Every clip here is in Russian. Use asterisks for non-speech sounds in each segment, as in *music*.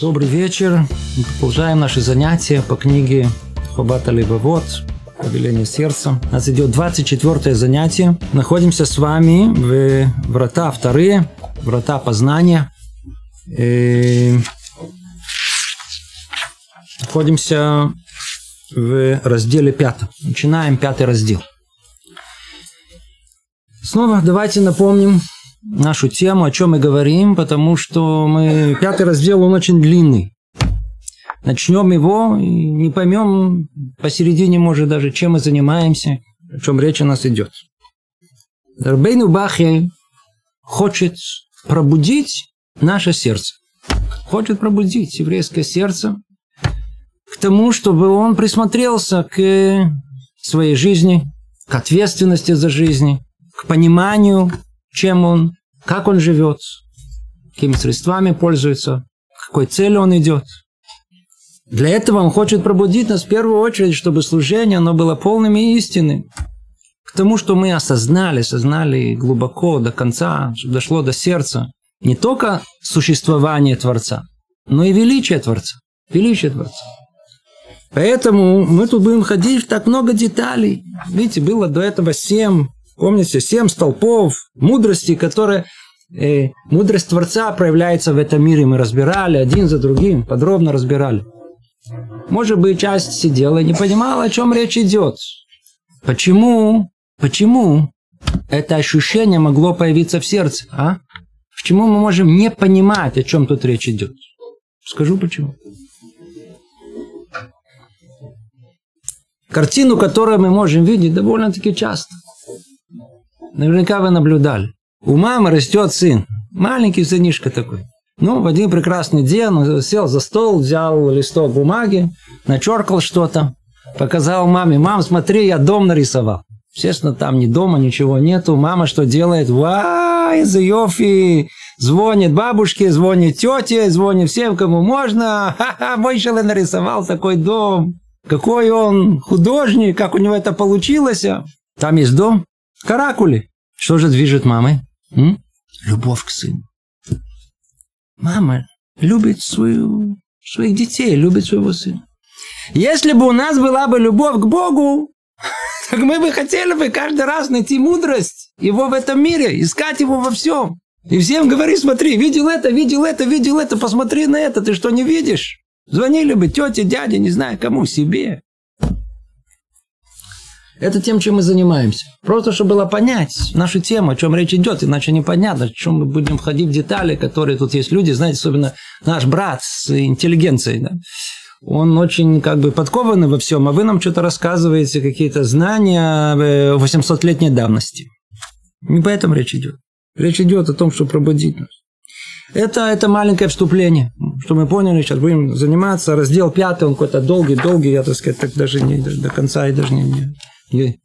Добрый вечер. Мы продолжаем наши занятия по книге Хобата Левовод «Повеление сердца». У нас идет 24 занятие. Находимся с вами в врата вторые, врата познания. И находимся в разделе пятом. Начинаем пятый раздел. Снова давайте напомним нашу тему, о чем мы говорим, потому что мы пятый раздел, он очень длинный. Начнем его и не поймем посередине, может, даже чем мы занимаемся, о чем речь у нас идет. Рабейну Бахи хочет пробудить наше сердце. Хочет пробудить еврейское сердце к тому, чтобы он присмотрелся к своей жизни, к ответственности за жизнь, к пониманию, чем он, как он живет, какими средствами пользуется, какой цели он идет. Для этого он хочет пробудить нас в первую очередь, чтобы служение оно было полным и истинным. К тому, что мы осознали, осознали глубоко, до конца, чтобы дошло до сердца. Не только существование Творца, но и величие Творца. Величие Творца. Поэтому мы тут будем ходить в так много деталей. Видите, было до этого семь Помните, семь столпов мудрости, которые э, мудрость Творца проявляется в этом мире. Мы разбирали один за другим, подробно разбирали. Может быть, часть сидела и не понимала, о чем речь идет. Почему? Почему это ощущение могло появиться в сердце? А? Почему мы можем не понимать, о чем тут речь идет? Скажу почему. Картину, которую мы можем видеть довольно-таки часто – Наверняка вы наблюдали. У мамы растет сын. Маленький сынишка такой. Ну, в один прекрасный день он сел за стол, взял листок бумаги, начеркал что-то, показал маме. Мам, смотри, я дом нарисовал. Естественно, там ни дома, ничего нету. Мама что делает? Вай, за Йофи! Звонит бабушке, звонит тете, звонит всем, кому можно. Ха-ха, человек нарисовал такой дом. Какой он художник, как у него это получилось. Там есть дом, Каракули. Что же движет мамой? М? Любовь к сыну. Мама любит свою, своих детей, любит своего сына. Если бы у нас была бы любовь к Богу, *laughs* так мы бы хотели бы каждый раз найти мудрость его в этом мире, искать его во всем. И всем говори, смотри, видел это, видел это, видел это, посмотри на это, ты что не видишь? Звонили бы тете, дяде, не знаю кому, себе. Это тем, чем мы занимаемся. Просто, чтобы было понять нашу тему, о чем речь идет, иначе непонятно, о чем мы будем ходить в детали, которые тут есть люди, знаете, особенно наш брат с интеллигенцией, да? он очень как бы подкованный во всем, а вы нам что-то рассказываете, какие-то знания 800-летней давности. Не по этому речь идет. Речь идет о том, чтобы пробудить нас. Это, это маленькое вступление, что мы поняли, сейчас будем заниматься. Раздел пятый, он какой-то долгий, долгий, я, так сказать, так даже не, до конца и даже не, не, не,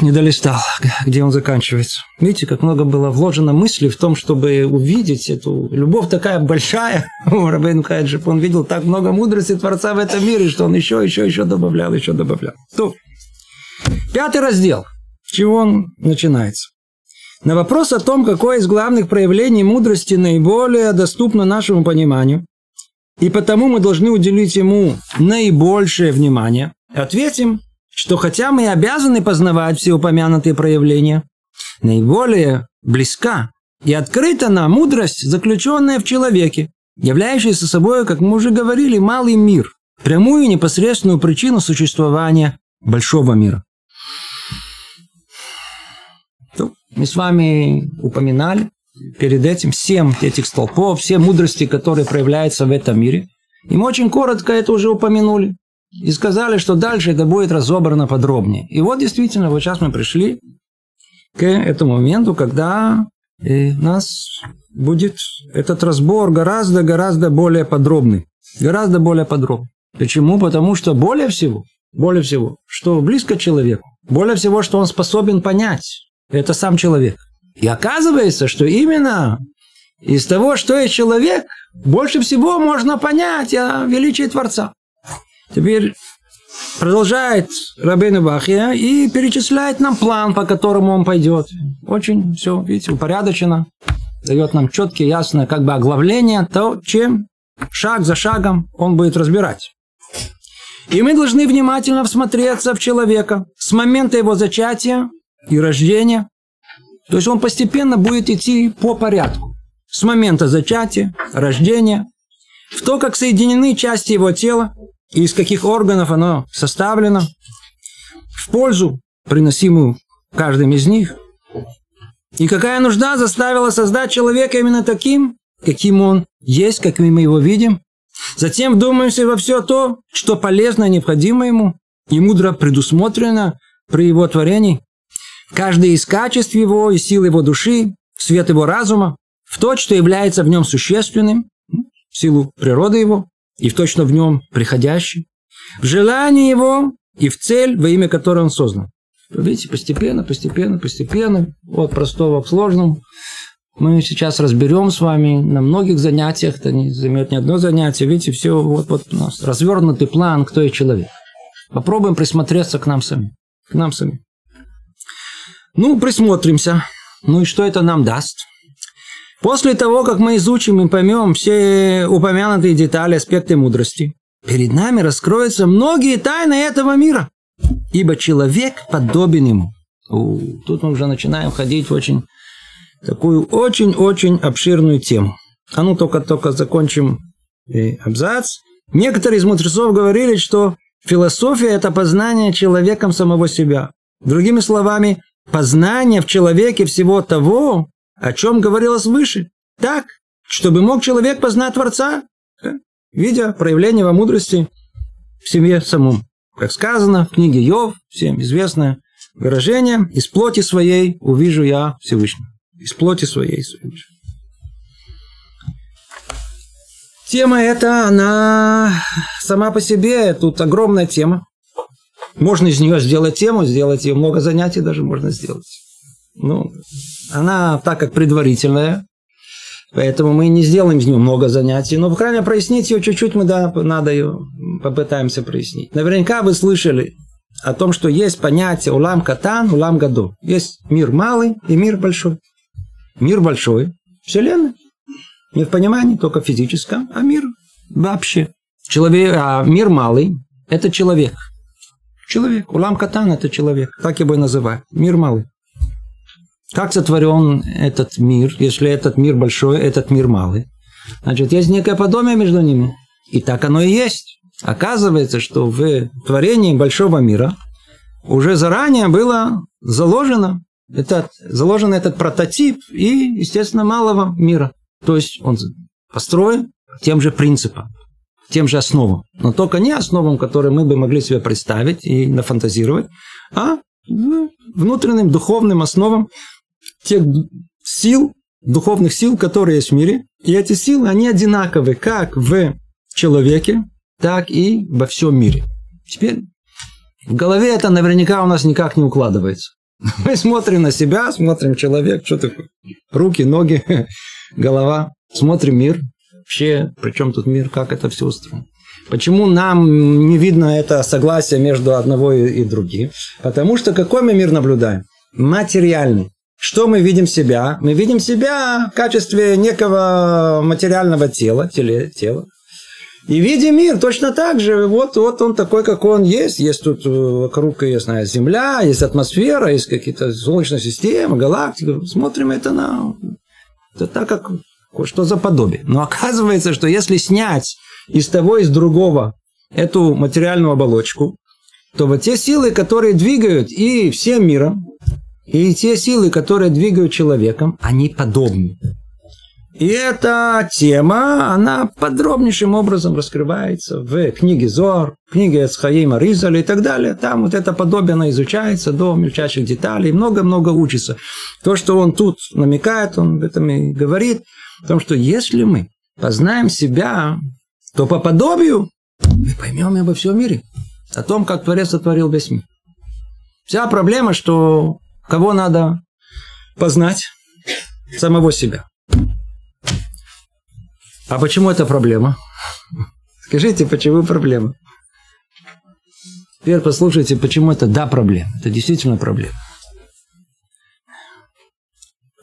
не долистал, где он заканчивается. Видите, как много было вложено мысли в том, чтобы увидеть эту любовь такая большая. *laughs* Рабейн Хайджип, он видел так много мудрости Творца в этом мире, что он еще, еще, еще добавлял, еще добавлял. То, пятый раздел. С чего он начинается? На вопрос о том, какое из главных проявлений мудрости наиболее доступно нашему пониманию, и потому мы должны уделить ему наибольшее внимание, ответим, что хотя мы обязаны познавать все упомянутые проявления, наиболее близка и открыта нам мудрость, заключенная в человеке, являющаяся собой, как мы уже говорили, малый мир, прямую и непосредственную причину существования большого мира. Мы с вами упоминали перед этим семь этих столпов, все мудрости, которые проявляются в этом мире. И мы очень коротко это уже упомянули. И сказали, что дальше это будет разобрано подробнее. И вот действительно, вот сейчас мы пришли к этому моменту, когда у нас будет этот разбор гораздо-гораздо более подробный. Гораздо более подробный. Почему? Потому что более всего, более всего, что близко человеку, более всего, что он способен понять, это сам человек. И оказывается, что именно из того, что есть человек, больше всего можно понять о величии Творца. Теперь продолжает Рабейну Бахия и перечисляет нам план, по которому он пойдет. Очень все, видите, упорядочено. Дает нам четкие, ясное как бы оглавление того, чем шаг за шагом он будет разбирать. И мы должны внимательно всмотреться в человека с момента его зачатия и рождения. То есть он постепенно будет идти по порядку. С момента зачатия, рождения, в то, как соединены части его тела и из каких органов оно составлено, в пользу, приносимую каждым из них, и какая нужда заставила создать человека именно таким, каким он есть, каким мы его видим. Затем вдумаемся во все то, что полезно и необходимо ему, и мудро предусмотрено при его творении. Каждое из качеств его и сил его души, свет его разума, в то, что является в нем существенным, в силу природы его, и в то, что в нем приходящий, в желании его и в цель, во имя которой он создан. Видите, постепенно, постепенно, постепенно, от простого к сложному. Мы сейчас разберем с вами на многих занятиях, это не займет ни одно занятие. Видите, все вот, вот у нас развернутый план, кто и человек. Попробуем присмотреться к нам самим. К нам самим. Ну, присмотримся. Ну и что это нам даст? После того, как мы изучим и поймем все упомянутые детали, аспекты мудрости, перед нами раскроются многие тайны этого мира ибо человек подобен ему. У, тут мы уже начинаем ходить в очень такую очень-очень обширную тему. А ну только-только закончим абзац. Некоторые из мудрецов говорили, что философия – это познание человеком самого себя. Другими словами, познание в человеке всего того, о чем говорилось выше. Так, чтобы мог человек познать Творца, э, видя проявление во мудрости в семье самом. Как сказано в книге Йов, всем известное выражение, «Из плоти своей увижу я Всевышнего». Из плоти своей Всевышнего. Тема эта, она сама по себе, тут огромная тема. Можно из нее сделать тему, сделать ее много занятий даже можно сделать. Ну, она так как предварительная, Поэтому мы не сделаем из нее много занятий, но, по крайней мере, прояснить ее чуть-чуть мы, да, надо ее попытаемся прояснить. Наверняка вы слышали о том, что есть понятие улам катан, улам гаду. Есть мир малый и мир большой. Мир большой – Вселенная. Не в понимании только физическом, а мир вообще. Человек, а мир малый – это человек. Человек. Улам катан – это человек. Так его и называют. Мир малый. Как сотворен этот мир, если этот мир большой, этот мир малый? Значит, есть некое подобие между ними. И так оно и есть. Оказывается, что в творении большого мира уже заранее было заложено этот, заложен этот прототип и, естественно, малого мира. То есть он построен тем же принципом, тем же основам. Но только не основам, которые мы бы могли себе представить и нафантазировать, а внутренним духовным основам, тех сил, духовных сил, которые есть в мире. И эти силы, они одинаковы как в человеке, так и во всем мире. Теперь в голове это наверняка у нас никак не укладывается. *laughs* Мы смотрим на себя, смотрим человек, что такое, руки, ноги, *laughs* голова, смотрим мир. Вообще, при чем тут мир, как это все устроено? Почему нам не видно это согласие между одного и другим? Потому что какой мы мир наблюдаем? Материальный. Что мы видим себя? Мы видим себя в качестве некого материального тела, теле, тела. И видим мир точно так же. Вот, вот он такой, как он есть. Есть тут э, вокруг, я знаю, Земля, есть атмосфера, есть какие-то солнечные системы, галактики. Смотрим это на... Это так, как что за подобие. Но оказывается, что если снять из того, из другого эту материальную оболочку, то вот те силы, которые двигают и всем миром, и те силы, которые двигают человеком, они подобны. И эта тема, она подробнейшим образом раскрывается в книге Зор, книге Эцхаима Ризаля и так далее. Там вот это подобие, она изучается до мельчайших деталей, много-много учится. То, что он тут намекает, он об этом и говорит, о том, что если мы познаем себя, то по подобию мы поймем обо всем мире, о том, как Творец сотворил весь мир. Вся проблема, что Кого надо познать? Самого себя. А почему это проблема? *laughs* Скажите, почему проблема? Теперь послушайте, почему это да проблема. Это действительно проблема.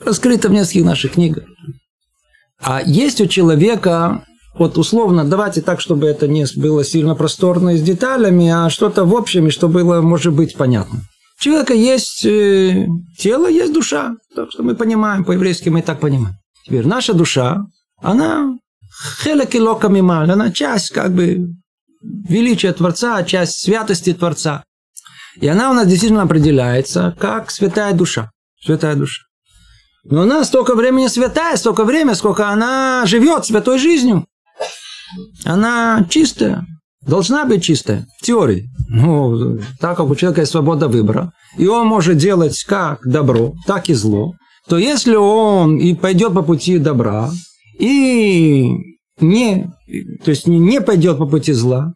Раскрыто в нескольких наших книгах. А есть у человека вот условно, давайте так, чтобы это не было сильно просторно и с деталями, а что-то в общем, и что было, может быть, понятно. У человека есть э, тело, есть душа. Так что мы понимаем, по-еврейски мы так понимаем. Теперь наша душа, она хелек и лока мималь, она часть как бы величия Творца, часть святости Творца. И она у нас действительно определяется как святая душа. Святая душа. Но она столько времени святая, столько времени, сколько она живет святой жизнью. Она чистая, должна быть чистая, в теории. Ну, так как у человека есть свобода выбора, и он может делать как добро, так и зло, то если он и пойдет по пути добра, и не, то есть не пойдет по пути зла,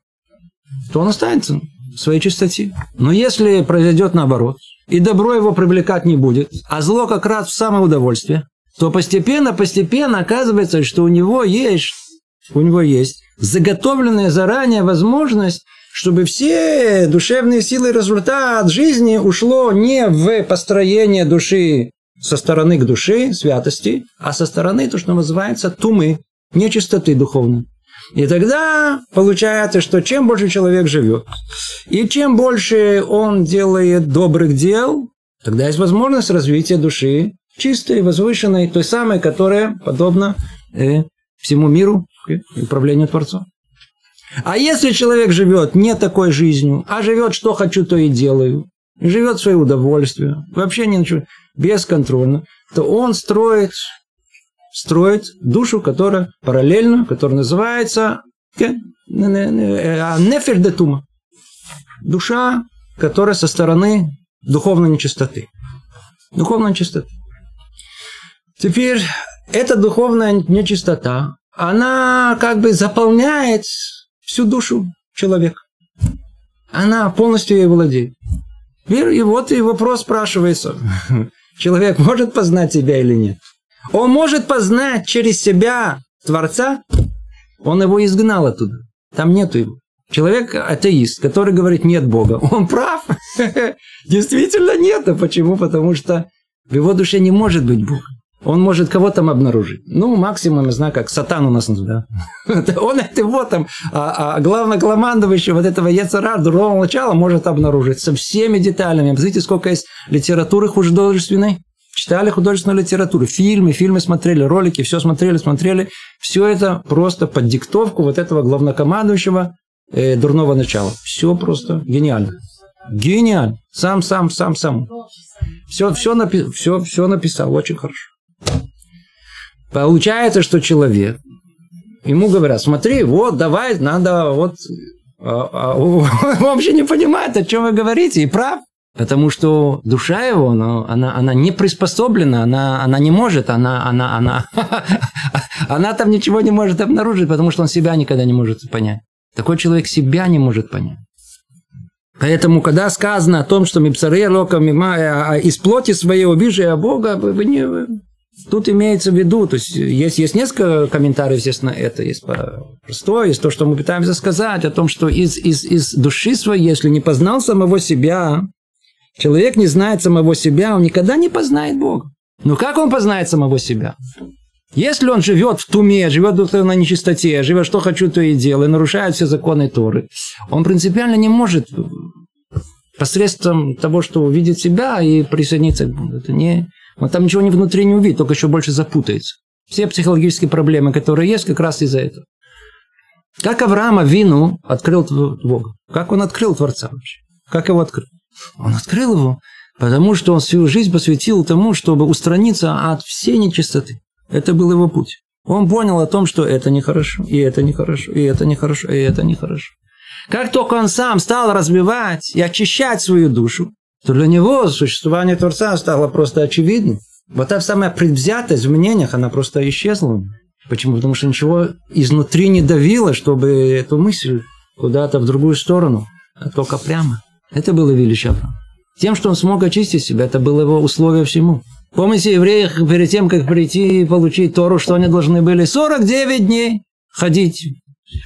то он останется в своей чистоте. Но если произойдет наоборот, и добро его привлекать не будет, а зло как раз в самое удовольствие, то постепенно, постепенно оказывается, что у него есть, у него есть заготовленная заранее возможность, чтобы все душевные силы и результат жизни ушло не в построение души со стороны к душе, святости, а со стороны то, что называется тумы, нечистоты духовной. И тогда получается, что чем больше человек живет, и чем больше он делает добрых дел, тогда есть возможность развития души чистой, возвышенной, той самой, которая подобна э, всему миру и управлению Творцом. А если человек живет не такой жизнью, а живет, что хочу, то и делаю, живет в свое удовольствие, вообще ничего, бесконтрольно, то он строит строит душу, которая параллельно, которая называется нефер де. Душа, которая со стороны духовной нечистоты. Духовной нечистоты. Теперь эта духовная нечистота, она как бы заполняет всю душу человека. Она полностью ей владеет. И вот и вопрос спрашивается. *laughs* Человек может познать себя или нет? Он может познать через себя Творца, он его изгнал оттуда. Там нету его. Человек атеист, который говорит нет Бога, *laughs* он прав. *laughs* Действительно нет. А почему? Потому что в его душе не может быть Бога. Он может кого там обнаружить. Ну, максимум, я знаю, как сатан у нас, да. *laughs* Он это его там, а, а главнокомандующий вот этого Ецара, дурного начала может обнаружить со всеми деталями. Посмотрите, сколько есть литературы художественной. Читали художественную литературу, фильмы, фильмы смотрели, ролики, все смотрели, смотрели. Все это просто под диктовку вот этого главнокомандующего э, дурного начала. Все просто гениально. Гениально. Сам, сам, сам, сам. Все, все, напи- все, все написал очень хорошо. Получается, что человек, ему говорят, смотри, вот, давай, надо, вот, а, а, *laughs* он вообще не понимает, о чем вы говорите, и прав. Потому что душа его, ну, она, она не приспособлена, она, она не может, она, она, она, *laughs* она там ничего не может обнаружить, потому что он себя никогда не может понять. Такой человек себя не может понять. Поэтому, когда сказано о том, что Мипсаре Лока из плоти своей убежия Бога, вы не, тут имеется в виду, то есть есть, есть несколько комментариев, естественно, это есть простое, есть то, что мы пытаемся сказать, о том, что из, из, из души своей, если не познал самого себя, Человек не знает самого себя, он никогда не познает Бога. Но как он познает самого себя? Если он живет в туме, живет на нечистоте, живет что хочу, то и делаю, нарушает все законы Торы, он принципиально не может посредством того, что увидит себя и присоединиться к Богу. Это не... Он там ничего не внутри не увидит, только еще больше запутается. Все психологические проблемы, которые есть, как раз из-за этого. Как Авраама вину открыл Бога? Как он открыл Творца вообще? Как его открыл? Он открыл его, потому что он свою жизнь посвятил тому, чтобы устраниться от всей нечистоты. Это был его путь. Он понял о том, что это нехорошо, и это нехорошо, и это нехорошо, и это нехорошо. Как только он сам стал разбивать и очищать свою душу, то для него существование Творца стало просто очевидным. Вот та самая предвзятость в мнениях, она просто исчезла. Почему? Потому что ничего изнутри не давило, чтобы эту мысль куда-то в другую сторону, а только прямо. Это было величие Авраама. Тем, что он смог очистить себя, это было его условие всему. Помните, евреи перед тем, как прийти и получить Тору, что они должны были 49 дней ходить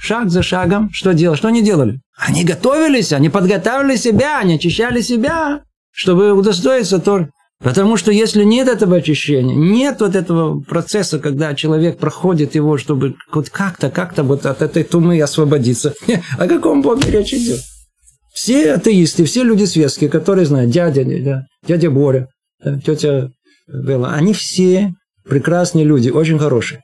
шаг за шагом. Что делать? Что они делали? Они готовились, они подготавливали себя, они очищали себя, чтобы удостоиться Торы. Потому что если нет этого очищения, нет вот этого процесса, когда человек проходит его, чтобы вот как-то, как-то вот от этой тумы освободиться. *laughs* О каком Боге речь идет? Все атеисты, все люди светские, которые знают, дядя, да, дядя Боря, тетя Белла, они все прекрасные люди, очень хорошие.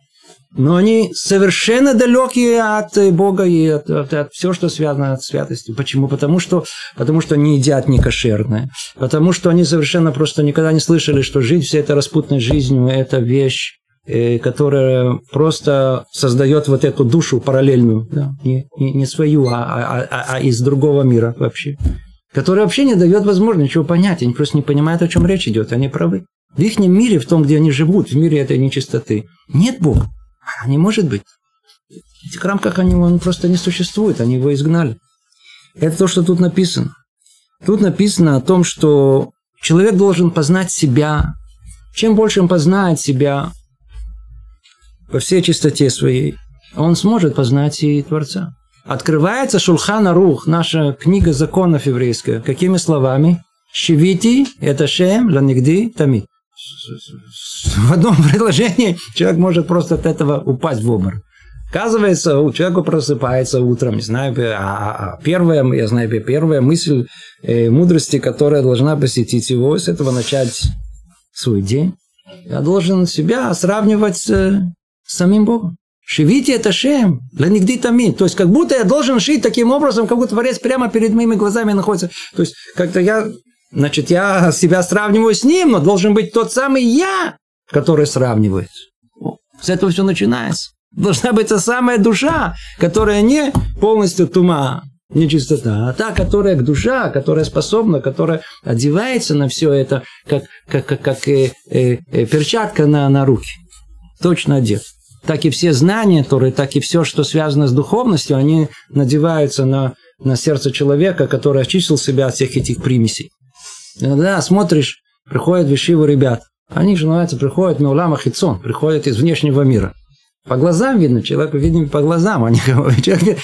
Но они совершенно далекие от Бога и от, от, от всего, что связано с святостью. Почему? Потому что, потому что они едят некошерное. Потому что они совершенно просто никогда не слышали, что жить всей этой распутной жизнью – это вещь, э, которая просто создает вот эту душу параллельную. Да? Не, не, не свою, а, а, а, а из другого мира вообще. Которая вообще не дает возможности ничего понять. Они просто не понимают, о чем речь идет. Они правы. В их мире, в том, где они живут, в мире этой нечистоты, нет Бога. А не может быть. В этих рамках они, он просто не существует, они его изгнали. Это то, что тут написано. Тут написано о том, что человек должен познать себя. Чем больше он познает себя по всей чистоте своей, он сможет познать и Творца. Открывается Шулхана Рух, наша книга законов еврейская. Какими словами? Шивити – это шем, ланигди, тамид *laughs* в одном предложении человек может просто от этого упасть в обморок. Оказывается, у человека просыпается утром, не знаю, а, а, а первая, я знаю, первая мысль э, мудрости, которая должна посетить его, с этого начать свой день. Я должен себя сравнивать с, самим Богом. Шивите это шем, для нигде тами. То есть, как будто я должен шить таким образом, как будто Творец прямо перед моими глазами находится. То есть, как-то я Значит, я себя сравниваю с ним, но должен быть тот самый я, который сравнивает. С этого все начинается. Должна быть та самая душа, которая не полностью тума, нечистота, а та, которая душа, которая способна, которая одевается на все это, как, как, как, как э, э, э, перчатка на, на руки. Точно одет. Так и все знания, которые, так и все, что связано с духовностью, они надеваются на, на сердце человека, который очистил себя от всех этих примесей. Иногда смотришь, приходят вишивы ребят. Они же, называется, приходят Меулама Хитсон, приходят из внешнего мира. По глазам видно, человек видим по глазам. Они, *laughs* человек,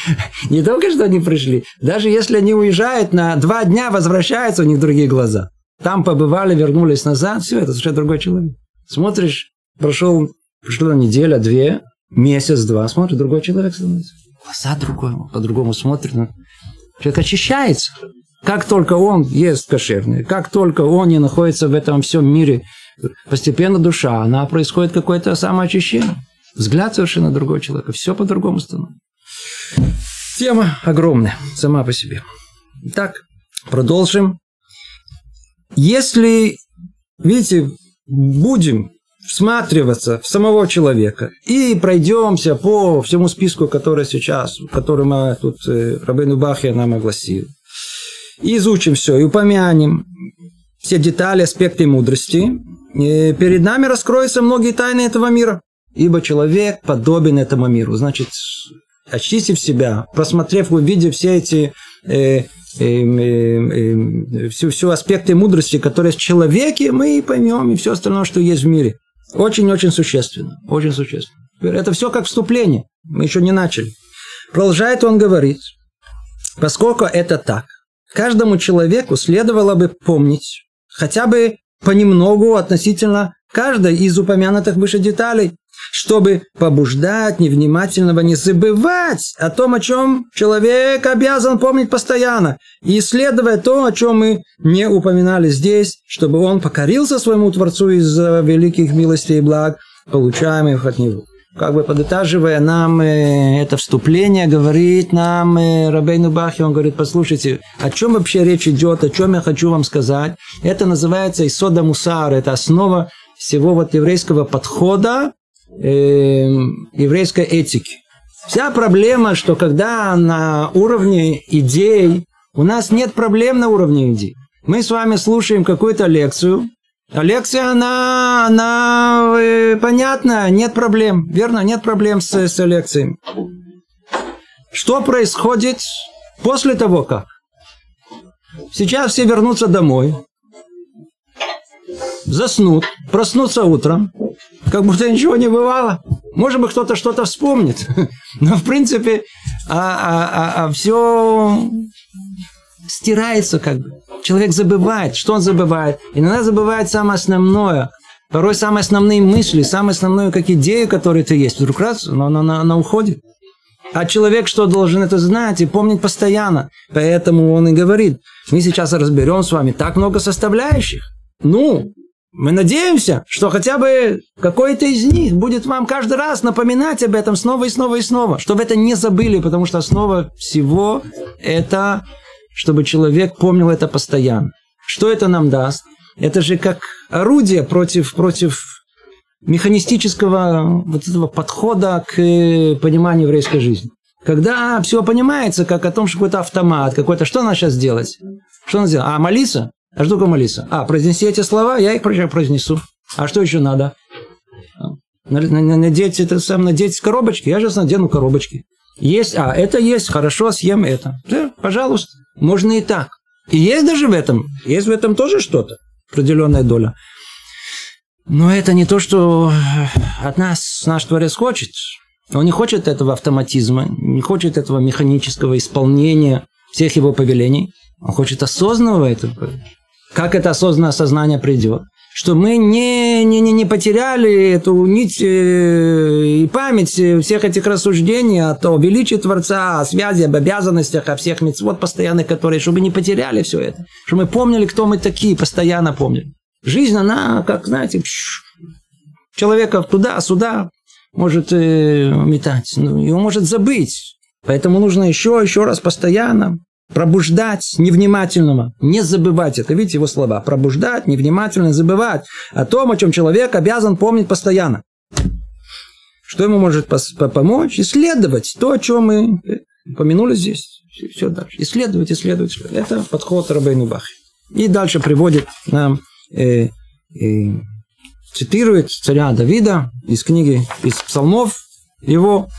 не только что они пришли, даже если они уезжают на два дня, возвращаются, у них другие глаза. Там побывали, вернулись назад, все, это совершенно другой человек. Смотришь, прошел, прошла неделя, две, месяц, два, смотришь, другой человек становится. Глаза другой, по-другому смотрит. Человек очищается. Как только он ест кошерный, как только он не находится в этом всем мире, постепенно душа, она происходит какое-то самоочищение. Взгляд совершенно другой человека, все по-другому становится. Тема огромная сама по себе. Так, продолжим. Если, видите, будем всматриваться в самого человека и пройдемся по всему списку, который сейчас, который мы тут э, Рабейну Бахия нам огласил, изучим все и упомянем все детали, аспекты мудрости, и перед нами раскроются многие тайны этого мира. Ибо человек подобен этому миру. Значит, очистив себя, просмотрев, увидев все эти э, э, э, э, все, все аспекты мудрости, которые в человеке, мы поймем и все остальное, что есть в мире. Очень-очень существенно. Очень существенно. Это все как вступление. Мы еще не начали. Продолжает он говорить, поскольку это так, Каждому человеку следовало бы помнить хотя бы понемногу относительно каждой из упомянутых выше деталей, чтобы побуждать невнимательного не забывать о том, о чем человек обязан помнить постоянно, и исследуя то, о чем мы не упоминали здесь, чтобы он покорился своему Творцу из-за великих милостей и благ, получаемых от Него как бы подытаживая нам э, это вступление, говорит нам э, Рабейну Бахи, он говорит, послушайте, о чем вообще речь идет, о чем я хочу вам сказать. Это называется Исода Мусар, это основа всего вот еврейского подхода, э, еврейской этики. Вся проблема, что когда на уровне идей, у нас нет проблем на уровне идей. Мы с вами слушаем какую-то лекцию, лекция, она, она понятна, нет проблем, верно? Нет проблем с, с лекцией. Что происходит после того, как? Сейчас все вернутся домой, заснут, проснутся утром, как будто ничего не бывало. Может быть, кто-то что-то вспомнит. *laughs* Но, в принципе, а, а, а, а все стирается как бы. человек забывает. Что он забывает? Иногда забывает самое основное. Порой самые основные мысли, самые основную как идею, которую ты есть, вдруг раз, она, она, она уходит. А человек что должен это знать и помнить постоянно. Поэтому он и говорит, мы сейчас разберем с вами так много составляющих. Ну, мы надеемся, что хотя бы какой-то из них будет вам каждый раз напоминать об этом снова и снова и снова, чтобы это не забыли, потому что основа всего это, чтобы человек помнил это постоянно. Что это нам даст? Это же как орудие против, против механистического вот этого подхода к пониманию еврейской жизни. Когда все понимается, как о том, что какой-то автомат, какой-то, что надо сейчас делать? Что надо сделать? А, молиться? А что такое молиться? А, произнести эти слова, я их произнесу. А что еще надо? Надеть это сам, надеть коробочки, я сейчас надену коробочки. Есть, а, это есть, хорошо, съем это. Да, пожалуйста, можно и так. И есть даже в этом, есть в этом тоже что-то, определенная доля. Но это не то, что от нас наш Творец хочет. Он не хочет этого автоматизма, не хочет этого механического исполнения всех его повелений. Он хочет осознанного этого. Как это осознанное сознание придет? Что мы не, не, не, не потеряли эту нить э, и память всех этих рассуждений о том величии Творца, о связи, об обязанностях, о всех мецвод постоянных, которые, чтобы не потеряли все это. Чтобы мы помнили, кто мы такие, постоянно помнили. Жизнь, она, как, знаете, человека туда-сюда может э, метать, ну, его может забыть. Поэтому нужно еще, еще раз постоянно пробуждать невнимательного, не забывать это. Видите его слова? Пробуждать, невнимательно забывать о том, о чем человек обязан помнить постоянно. Что ему может помочь? Исследовать то, о чем мы э, упомянули здесь. Все дальше. Исследовать, исследовать. Это подход Рабейну Бахи. И дальше приводит нам э, э, цитирует царя Давида из книги, из псалмов его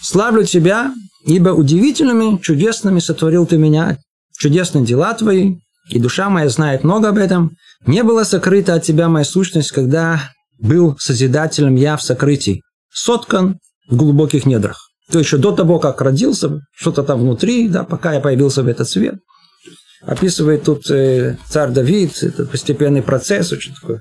«Славлю тебя, ибо удивительными, чудесными сотворил ты меня, чудесные дела твои, и душа моя знает много об этом. Не была сокрыта от тебя моя сущность, когда был Созидателем я в сокрытии, соткан в глубоких недрах». То еще до того, как родился, что-то там внутри, да, пока я появился в этот свет. Описывает тут э, царь Давид, это постепенный процесс, очень такой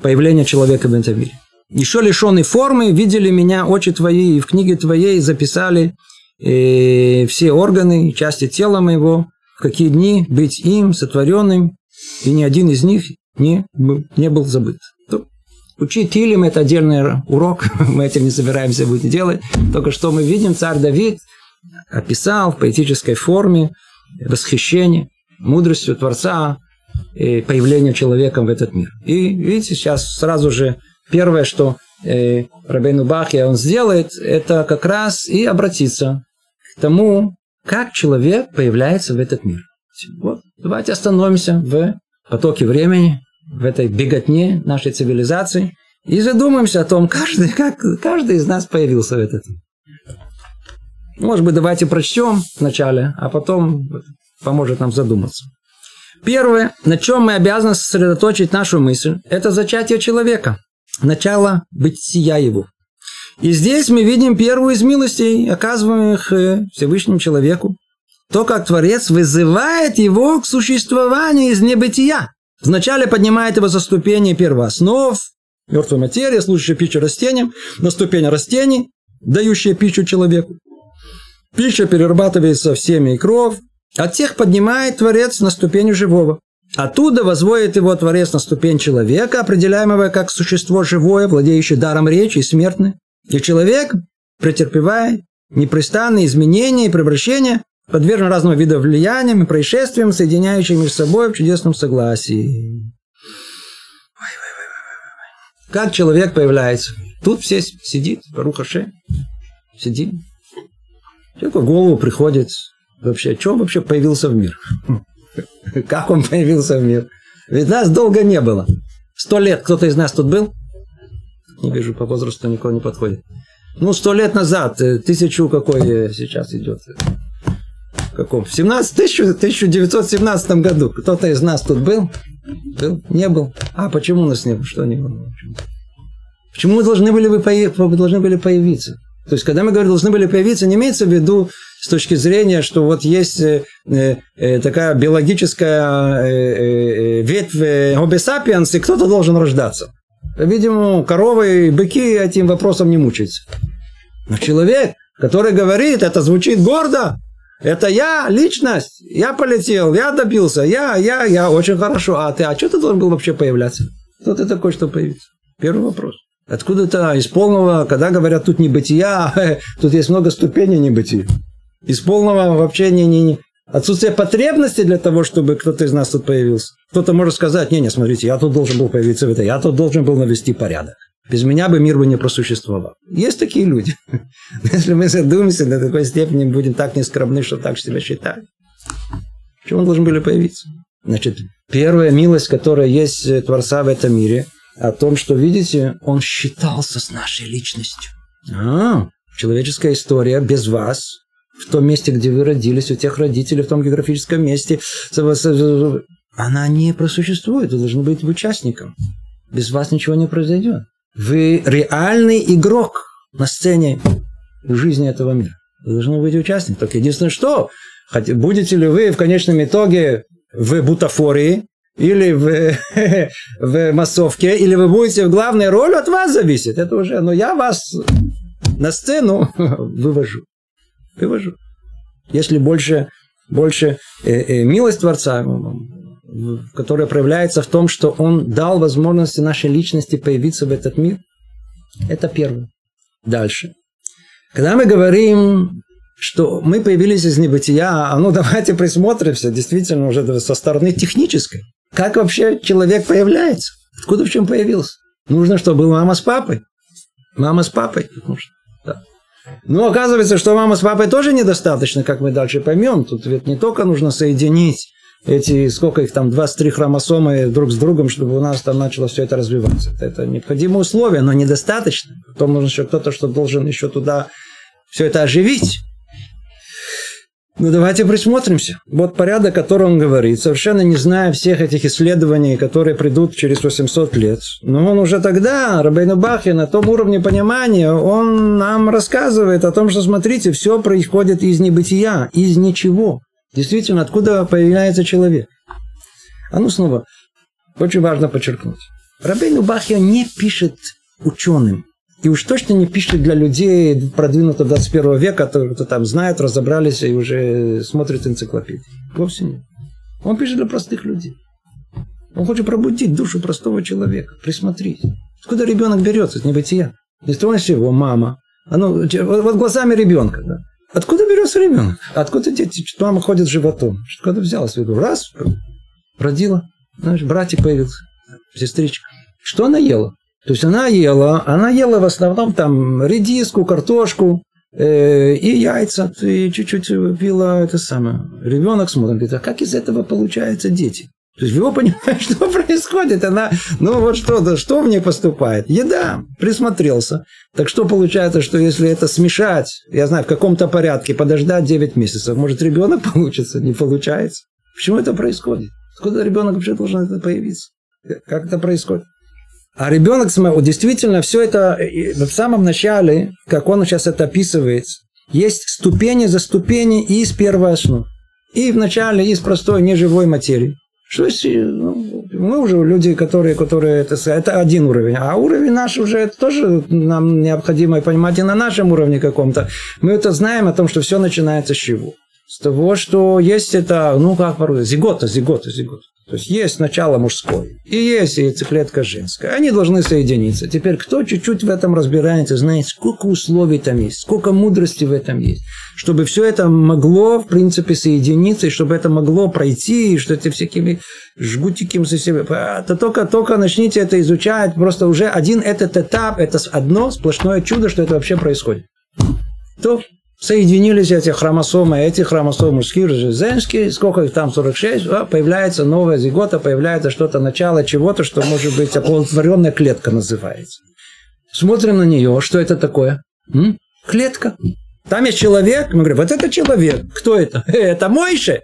появление человека в этом мире. Еще лишенный формы, видели меня очи твои, и в книге твоей записали э, все органы, части тела моего, в какие дни быть им, сотворенным, и ни один из них не, не был забыт. Учить Тилим – это отдельный урок, *laughs* мы этим не собираемся будет делать. Только что мы видим, царь Давид описал в поэтической форме восхищение мудростью Творца, и появление человеком в этот мир. И видите, сейчас сразу же первое, что э, Рабейну Бахья он сделает, это как раз и обратиться к тому, как человек появляется в этот мир. Вот, давайте остановимся в потоке времени, в этой беготне нашей цивилизации и задумаемся о том, каждый, как каждый из нас появился в этот мир. Может быть, давайте прочтем вначале, а потом поможет нам задуматься. Первое, на чем мы обязаны сосредоточить нашу мысль, это зачатие человека, начало бытия его. И здесь мы видим первую из милостей, оказываемых э, Всевышним человеку. То, как Творец вызывает его к существованию из небытия. Вначале поднимает его за ступени первооснов, мертвой материи, служащей пищу растениям, на ступень растений, дающие пищу человеку. Пища перерабатывается в семя и кровь, от тех поднимает Творец на ступень живого. Оттуда возводит его Творец на ступень человека, определяемого как существо живое, владеющее даром речи и смертное. И человек претерпевает непрестанные изменения и превращения, подвержен разного вида влияниям и происшествиям, соединяющим между собой в чудесном согласии. Как человек появляется? Тут все сидит, Рухаше, сидит. Человеку в голову приходит вообще, что он вообще появился в мир? *laughs* Как он появился в мир? Ведь нас долго не было. Сто лет кто-то из нас тут был? Не вижу, по возрасту никого не подходит. Ну, сто лет назад, э, тысячу какой сейчас идет? В каком? В 17, 1917 году. Кто-то из нас тут был? Был? Не был? А почему у нас не было? Что не было? Почему мы должны были, бы, должны были появиться? То есть, когда мы говорим, должны были появиться, не имеется в виду с точки зрения, что вот есть э, э, такая биологическая э, э, ветвь Homo sapiens, и кто-то должен рождаться. Видимо, коровы и быки этим вопросом не мучаются. Но человек, который говорит, это звучит гордо, это я, личность, я полетел, я добился, я, я, я, очень хорошо. А ты, а что ты должен был вообще появляться? Кто ты такой, что появиться? Первый вопрос. Откуда-то из полного, когда говорят тут небытия, *laughs* тут есть много ступеней небытия. Из полного вообще не, не, не, отсутствие потребности для того, чтобы кто-то из нас тут появился. Кто-то может сказать, не, не, смотрите, я тут должен был появиться в это, я тут должен был навести порядок. Без меня бы мир бы не просуществовал. Есть такие люди. *laughs* Если мы задумаемся до такой степени, будем так нескромны, что так себя считать. Почему должен были появиться? Значит, первая милость, которая есть Творца в этом мире, о том, что, видите, он считался с нашей личностью. А, человеческая история без вас, в том месте, где вы родились, у тех родителей, в том географическом месте, она не просуществует, вы должны быть участником. Без вас ничего не произойдет. Вы реальный игрок на сцене жизни этого мира. Вы должны быть участником. Только единственное, что, будете ли вы в конечном итоге в бутафории, или в, *laughs* в массовке, или вы будете в главной роли, от вас зависит. Это уже, но я вас на сцену *laughs* вывожу. Вывожу. Если больше, больше э, э, милость Творца, которая проявляется в том, что Он дал возможности нашей личности появиться в этот мир, это первое. Дальше. Когда мы говорим что мы появились из небытия, а ну *laughs* давайте присмотримся, действительно, уже со стороны технической. Как вообще человек появляется? Откуда в чем появился? Нужно, чтобы был мама с папой. Мама с папой. Да. Но оказывается, что мама с папой тоже недостаточно, как мы дальше поймем. Тут ведь не только нужно соединить эти, сколько их там, 23 хромосомы друг с другом, чтобы у нас там начало все это развиваться. Это необходимое условие, но недостаточно. Потом нужно еще кто-то, что должен еще туда все это оживить. Ну, давайте присмотримся. Вот порядок, о котором он говорит, совершенно не зная всех этих исследований, которые придут через 800 лет. Но он уже тогда, Рабейну Бахи, на том уровне понимания, он нам рассказывает о том, что, смотрите, все происходит из небытия, из ничего. Действительно, откуда появляется человек? А ну снова, очень важно подчеркнуть. Рабейну Бахья не пишет ученым. И уж точно не пишет для людей продвинутого 21 века, которые кто там знают, разобрались и уже смотрят энциклопедии. Вовсе нет. Он пишет для простых людей. Он хочет пробудить душу простого человека. Присмотрись. Откуда ребенок берется? С небытия. Из того его мама. Оно, вот, глазами ребенка. Да? Откуда берется ребенок? Откуда дети? Мама ходит животом. Откуда взялась? Раз, родила. Знаешь, братик появился. Сестричка. Что она ела? То есть она ела, она ела в основном там редиску, картошку э, и яйца, и чуть-чуть пила это самое. Ребенок смотрит, говорит, а как из этого получаются дети? То есть его понимает, *laughs* что происходит. Она, ну вот что, да, что в ней поступает? Еда. Присмотрелся. Так что получается, что если это смешать, я знаю, в каком-то порядке, подождать 9 месяцев, может ребенок *laughs* получится? Не получается. Почему это происходит? Откуда ребенок вообще должен это появиться? Как это происходит? А ребенок, действительно, все это в самом начале, как он сейчас это описывает, есть ступени за ступени из первой основы. И в начале из простой неживой материи. Что ну, мы уже люди, которые, которые это, это один уровень, а уровень наш уже это тоже нам необходимо понимать и на нашем уровне каком-то. Мы это знаем о том, что все начинается с чего? С того, что есть это, ну как по зигота, зигота, зигота. То есть есть начало мужское и есть яйцеклетка женская. Они должны соединиться. Теперь кто чуть-чуть в этом разбирается, знает, сколько условий там есть, сколько мудрости в этом есть, чтобы все это могло, в принципе, соединиться, и чтобы это могло пройти, и что это всякими жгутиками со себе. Это только, только начните это изучать. Просто уже один этот этап, это одно сплошное чудо, что это вообще происходит. То соединились эти хромосомы, эти хромосомы мужские, женские, сколько их там, 46, а, появляется новая зигота, появляется что-то, начало чего-то, что может быть оплодотворенная клетка называется. Смотрим на нее, что это такое? М? Клетка. Там есть человек, мы говорим, вот это человек. Кто это? *laughs* Это Мойше.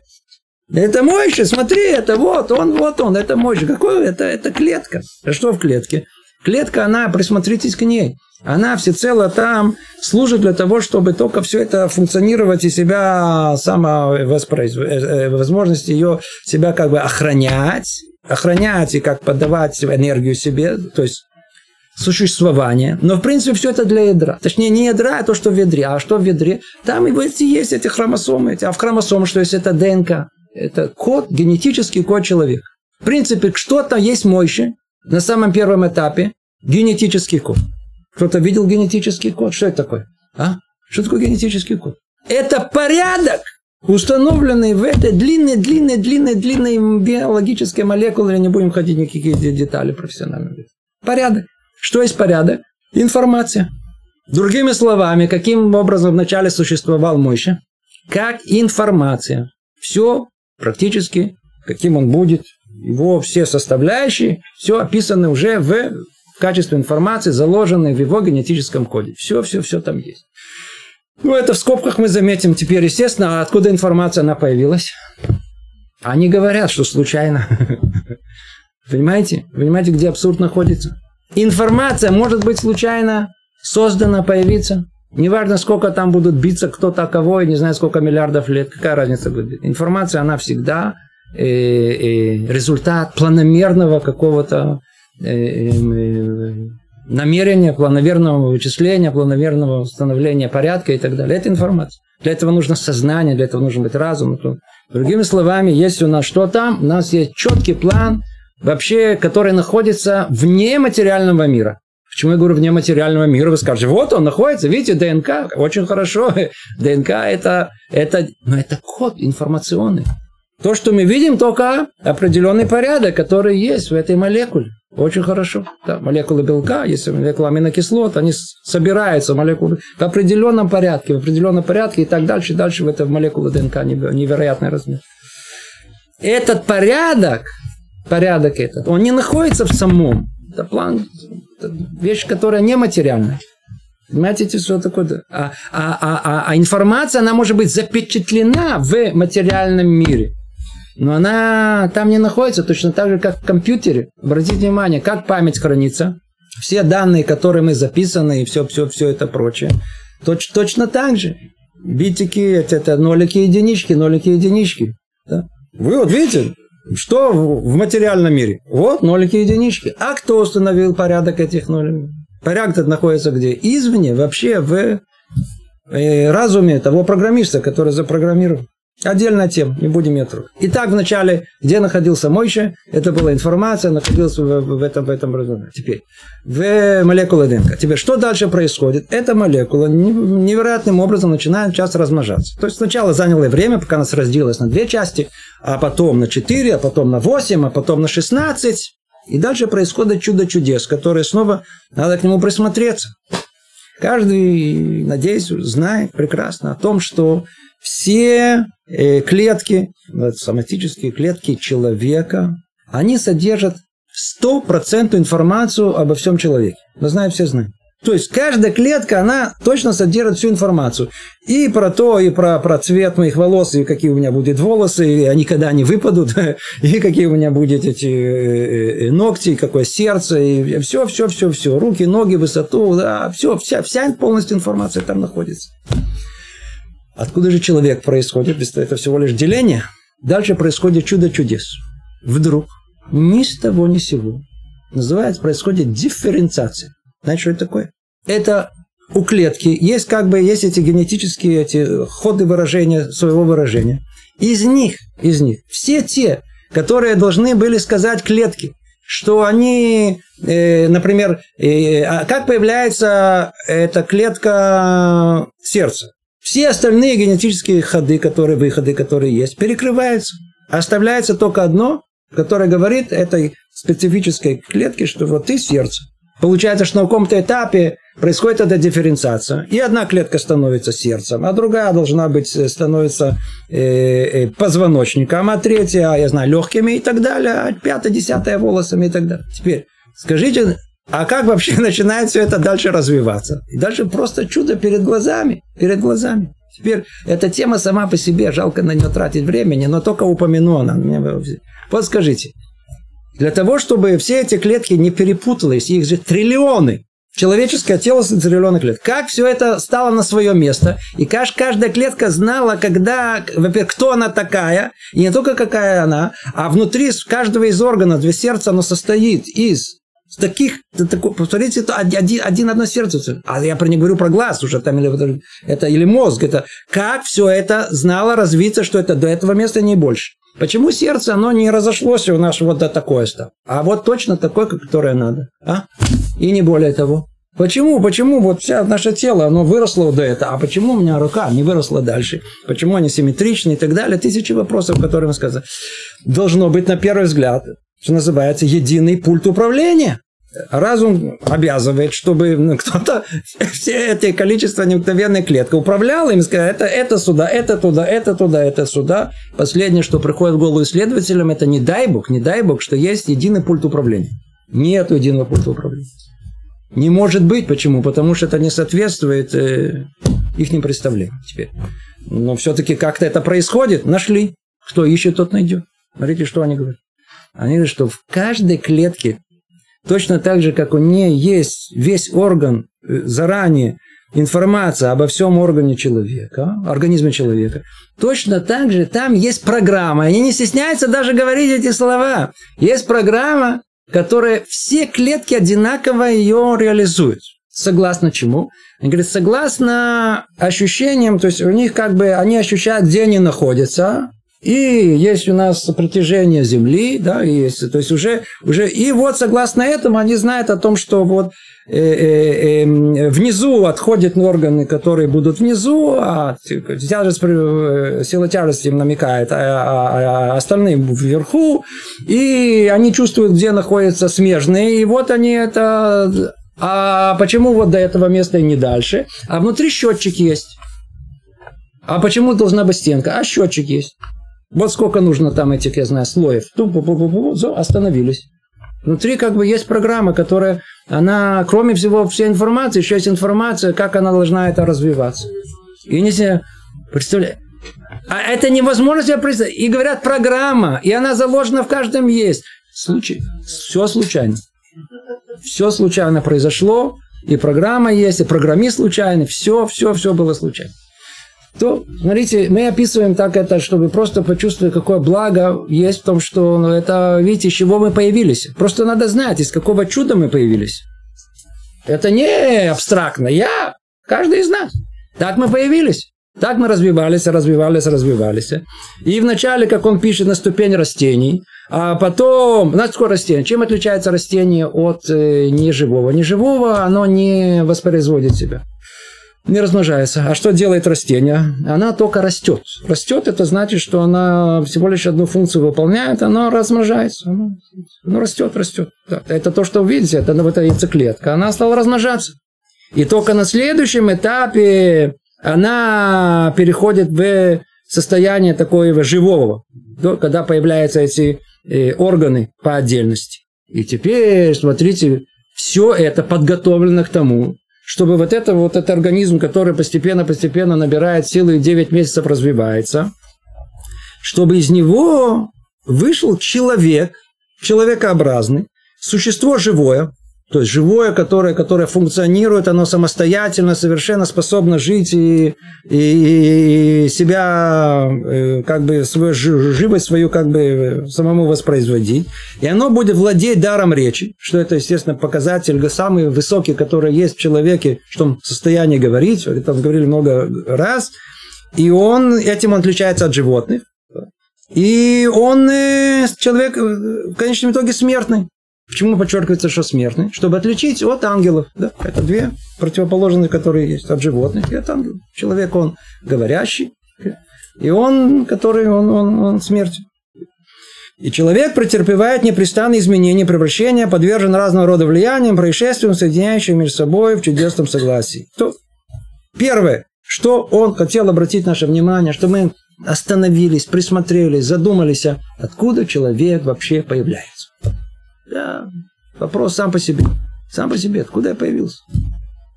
Это Мойше, смотри, это вот он, вот он, это Мойше. Какой это? Это клетка. А что в клетке? Клетка, она, присмотритесь к ней. Она всецело там служит для того, чтобы только все это функционировать и себя самовоспроизводить, э, э, возможность ее себя как бы охранять, охранять и как подавать энергию себе, то есть существование. Но, в принципе, все это для ядра. Точнее, не ядра, а то, что в ядре. А что в ядре? Там и эти есть эти хромосомы. А в хромосомах что есть? Это ДНК. Это код, генетический код человека. В принципе, что-то есть мощи на самом первом этапе генетический код. Кто-то видел генетический код? Что это такое? А? Что такое генетический код? Это порядок, установленный в этой длинной, длинной, длинной, длинной биологической молекуле. Не будем ходить никакие детали профессиональные. Порядок. Что есть порядок? Информация. Другими словами, каким образом вначале существовал Мойша? Как информация. Все практически, каким он будет, его все составляющие, все описаны уже в качестве информации, заложенной в его генетическом коде. Все, все, все там есть. Ну, это в скобках мы заметим теперь, естественно, откуда информация она появилась. Они говорят, что случайно. *laughs* Понимаете? Понимаете, где абсурд находится? Информация может быть случайно создана, появиться. Неважно, сколько там будут биться кто-то и не знаю, сколько миллиардов лет, какая разница будет. Информация, она всегда результат планомерного какого-то э, э, э, намерения, планомерного вычисления, планомерного установления порядка и так далее. Это информация. Для этого нужно сознание, для этого нужно быть разум. Другими словами, если у нас что там, у нас есть четкий план, вообще, который находится вне материального мира. Почему я говорю вне материального мира? Вы скажете, вот он находится, видите, ДНК, очень хорошо. *laughs* ДНК это, это, но ну, это код информационный. То, что мы видим, только определенный порядок, который есть в этой молекуле. Очень хорошо. Да, молекулы белка, если молекулы аминокислот, они собираются молекулы в определенном порядке, в определенном порядке и так дальше, дальше в этой молекуле ДНК невероятный размер. Этот порядок порядок этот, он не находится в самом. Это план, это вещь, которая нематериальна. Понимаете, что такое? А, а, а, а, а информация, она может быть запечатлена в материальном мире. Но она там не находится, точно так же, как в компьютере. Обратите внимание, как память хранится. Все данные, которые мы записаны, и все, все, все это прочее. Точ, точно так же. Битики, это, это нолики, единички, нолики, единички. Да? Вы вот видите, что в материальном мире? Вот нолики единички. А кто установил порядок этих ноликов? Порядок находится где? Извне, вообще в э, разуме того программиста, который запрограммировал. Отдельная тема, не будем ее. Итак, вначале, где находился Мойша, это была информация, находился в, в этом, в этом разуме. Теперь, в молекуле ДНК. Теперь, что дальше происходит? Эта молекула невероятным образом начинает часто размножаться. То есть, сначала заняло время, пока она разделилась на две части, а потом на четыре, а потом на восемь, а потом на шестнадцать. И дальше происходит чудо чудес, которое снова надо к нему присмотреться. Каждый, надеюсь, знает прекрасно о том, что все э, клетки, соматические клетки человека, они содержат стопроцентную информацию обо всем человеке. Мы знаем, все знают. То есть каждая клетка, она точно содержит всю информацию. И про то, и про, про цвет моих волос, и какие у меня будут волосы, и они когда они выпадут, *laughs* и какие у меня будут эти э, э, ногти, и какое сердце, и все, все, все, все. Руки, ноги, высоту, да, все, вся, вся полностью информация там находится. Откуда же человек происходит? Это всего лишь деление. Дальше происходит чудо чудес. Вдруг, ни с того ни с сего, называется, происходит дифференциация. Знаете, что это такое? Это у клетки есть как бы есть эти генетические эти ходы выражения своего выражения. Из них, из них, все те, которые должны были сказать клетки, что они, э, например, э, а как появляется эта клетка сердца? Все остальные генетические ходы, которые, выходы, которые есть, перекрываются. Оставляется только одно, которое говорит этой специфической клетке, что вот ты сердце. Получается, что на каком-то этапе происходит эта дифференциация. И одна клетка становится сердцем, а другая должна быть, э, становится э, э, позвоночником, а третья, я знаю, легкими и так далее, а пятая, десятая волосами и так далее. Теперь, скажите, а как вообще *laughs* начинает все это дальше развиваться? Дальше просто чудо перед глазами, перед глазами. Теперь эта тема сама по себе, жалко на нее тратить времени, но только упомяну она. Вот скажите, Для того, чтобы все эти клетки не перепутались, их же триллионы. Человеческое тело с триллионных клеток. Как все это стало на свое место, и как каждая клетка знала, когда, во-первых, кто она такая, и не только какая она, а внутри каждого из органов, две сердца, оно состоит из таких, такой, повторите, это один, один одно сердце. А я про не говорю про глаз уже, там, или, это, или мозг. Это как все это знало развиться, что это до этого места не больше. Почему сердце, оно не разошлось у нас вот до такое стало? А вот точно такое, которое надо. А? И не более того. Почему? Почему вот вся наше тело, оно выросло до этого, а почему у меня рука не выросла дальше? Почему они симметричны и так далее? Тысячи вопросов, которые мы сказали. Должно быть, на первый взгляд, что называется, единый пульт управления. Разум обязывает, чтобы ну, кто-то *laughs* все это количество необыкновенной клетки управлял им, сказал, это, это сюда, это туда, это туда, это сюда. Последнее, что приходит в голову исследователям, это не дай бог, не дай бог, что есть единый пульт управления. Нет единого пульта управления. Не может быть. Почему? Потому что это не соответствует э, их представлениям теперь. Но все-таки как-то это происходит. Нашли. Кто ищет, тот найдет. Смотрите, что они говорят. Они говорят, что в каждой клетке Точно так же, как у нее есть весь орган э, заранее информация обо всем органе человека, организме человека, точно так же там есть программа. Они не стесняются даже говорить эти слова. Есть программа, которая все клетки одинаково ее реализуют. Согласно чему? Они говорят, согласно ощущениям, то есть у них как бы они ощущают, где они находятся, и есть у нас притяжение Земли, да, есть, то есть уже, уже, и вот согласно этому они знают о том, что вот э, э, э, внизу отходят органы, которые будут внизу, а тяжесть, э, сила тяжести им намекает, а, а, а остальные вверху, и они чувствуют, где находятся смежные, и вот они это... А почему вот до этого места и не дальше? А внутри счетчик есть. А почему должна быть стенка? А счетчик есть. Вот сколько нужно там этих, я знаю, слоев. Остановились. Внутри как бы есть программа, которая, она, кроме всего, всей информации, еще есть информация, как она должна это развиваться. И не себе представляю. А это невозможно себе представить. И говорят, программа, и она заложена в каждом есть. Случай. Все случайно. Все случайно произошло, и программа есть, и программист случайный, все, все, все было случайно то, смотрите, мы описываем так это, чтобы просто почувствовать, какое благо есть в том, что ну, это, видите, из чего мы появились. Просто надо знать, из какого чуда мы появились. Это не абстрактно. Я, каждый из нас. Так мы появились. Так мы развивались, развивались, развивались. И вначале, как он пишет, на ступень растений, а потом, знаете, сколько растение? Чем отличается растение от э, неживого? Неживого оно не воспроизводит себя не размножается. А что делает растение? Она только растет. Растет, это значит, что она всего лишь одну функцию выполняет, она размножается. Оно, оно растет, растет. Да. Это то, что вы видите, это вот эта яйцеклетка. Она стала размножаться. И только на следующем этапе она переходит в состояние такого живого, когда появляются эти э, органы по отдельности. И теперь, смотрите, все это подготовлено к тому, чтобы вот это вот этот организм, который постепенно-постепенно набирает силы и 9 месяцев развивается, чтобы из него вышел человек, человекообразный, существо живое, то есть живое, которое, которое функционирует, оно самостоятельно, совершенно способно жить и, и, и себя, э, как бы, свою живость свою, как бы, самому воспроизводить. И оно будет владеть даром речи, что это, естественно, показатель самый высокий, который есть в человеке, что он в состоянии говорить, это говорили много раз. И он этим отличается от животных. И он э, человек э, в конечном итоге смертный. Почему подчеркивается, что смертный? Чтобы отличить от ангелов. Да? Это две противоположные, которые есть от животных и от ангелов. Человек, он говорящий, и он, который, он, он, он смерть. И человек претерпевает непрестанные изменения, превращения, подвержен разного рода влияниям, происшествиям, соединяющим между собой в чудесном согласии. То, первое, что он хотел обратить наше внимание, что мы остановились, присмотрелись, задумались, а откуда человек вообще появляется. Да, вопрос сам по себе. Сам по себе, откуда я появился.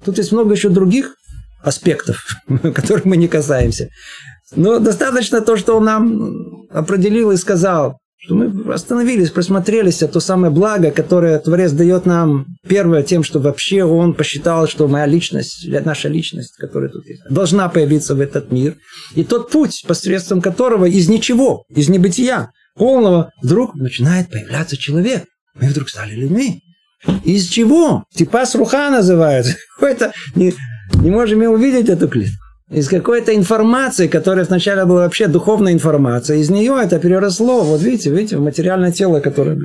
Тут есть много еще других аспектов, *laughs* которых мы не касаемся. Но достаточно то, что он нам определил и сказал, что мы остановились, просмотрелись, а то самое благо, которое Творец дает нам, первое, тем, что вообще он посчитал, что моя личность, наша личность, которая тут есть, должна появиться в этот мир. И тот путь, посредством которого из ничего, из небытия полного, вдруг начинает появляться человек. Мы вдруг стали людьми. Из чего? Типа руха называется. *laughs* Какой-то не, не можем увидеть эту клетку из какой-то информации, которая вначале была вообще духовная информация, из нее это переросло, вот видите, видите, в материальное тело, которое...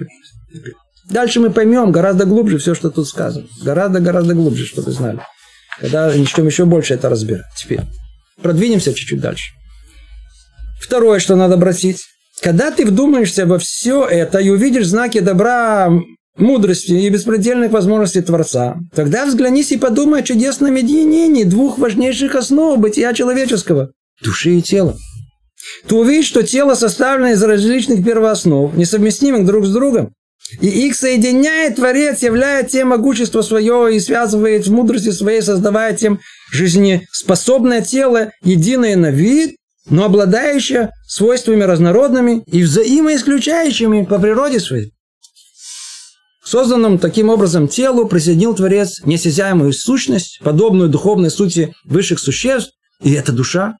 Дальше мы поймем гораздо глубже все, что тут сказано. Гораздо-гораздо глубже, чтобы знали. Когда начнем еще больше это разбирать. Теперь продвинемся чуть-чуть дальше. Второе, что надо обратить. Когда ты вдумаешься во все это и увидишь знаки добра мудрости и беспредельных возможностей Творца, тогда взглянись и подумай о чудесном единении двух важнейших основ бытия человеческого – души и тела. Ты увидишь, что тело составлено из различных первооснов, несовместимых друг с другом, и их соединяет Творец, являя тем могущество свое и связывает в мудрости своей, создавая тем жизнеспособное тело, единое на вид, но обладающее свойствами разнородными и взаимоисключающими по природе своей. Созданному таким образом телу присоединил Творец несязяемую сущность, подобную духовной сути высших существ, и это душа.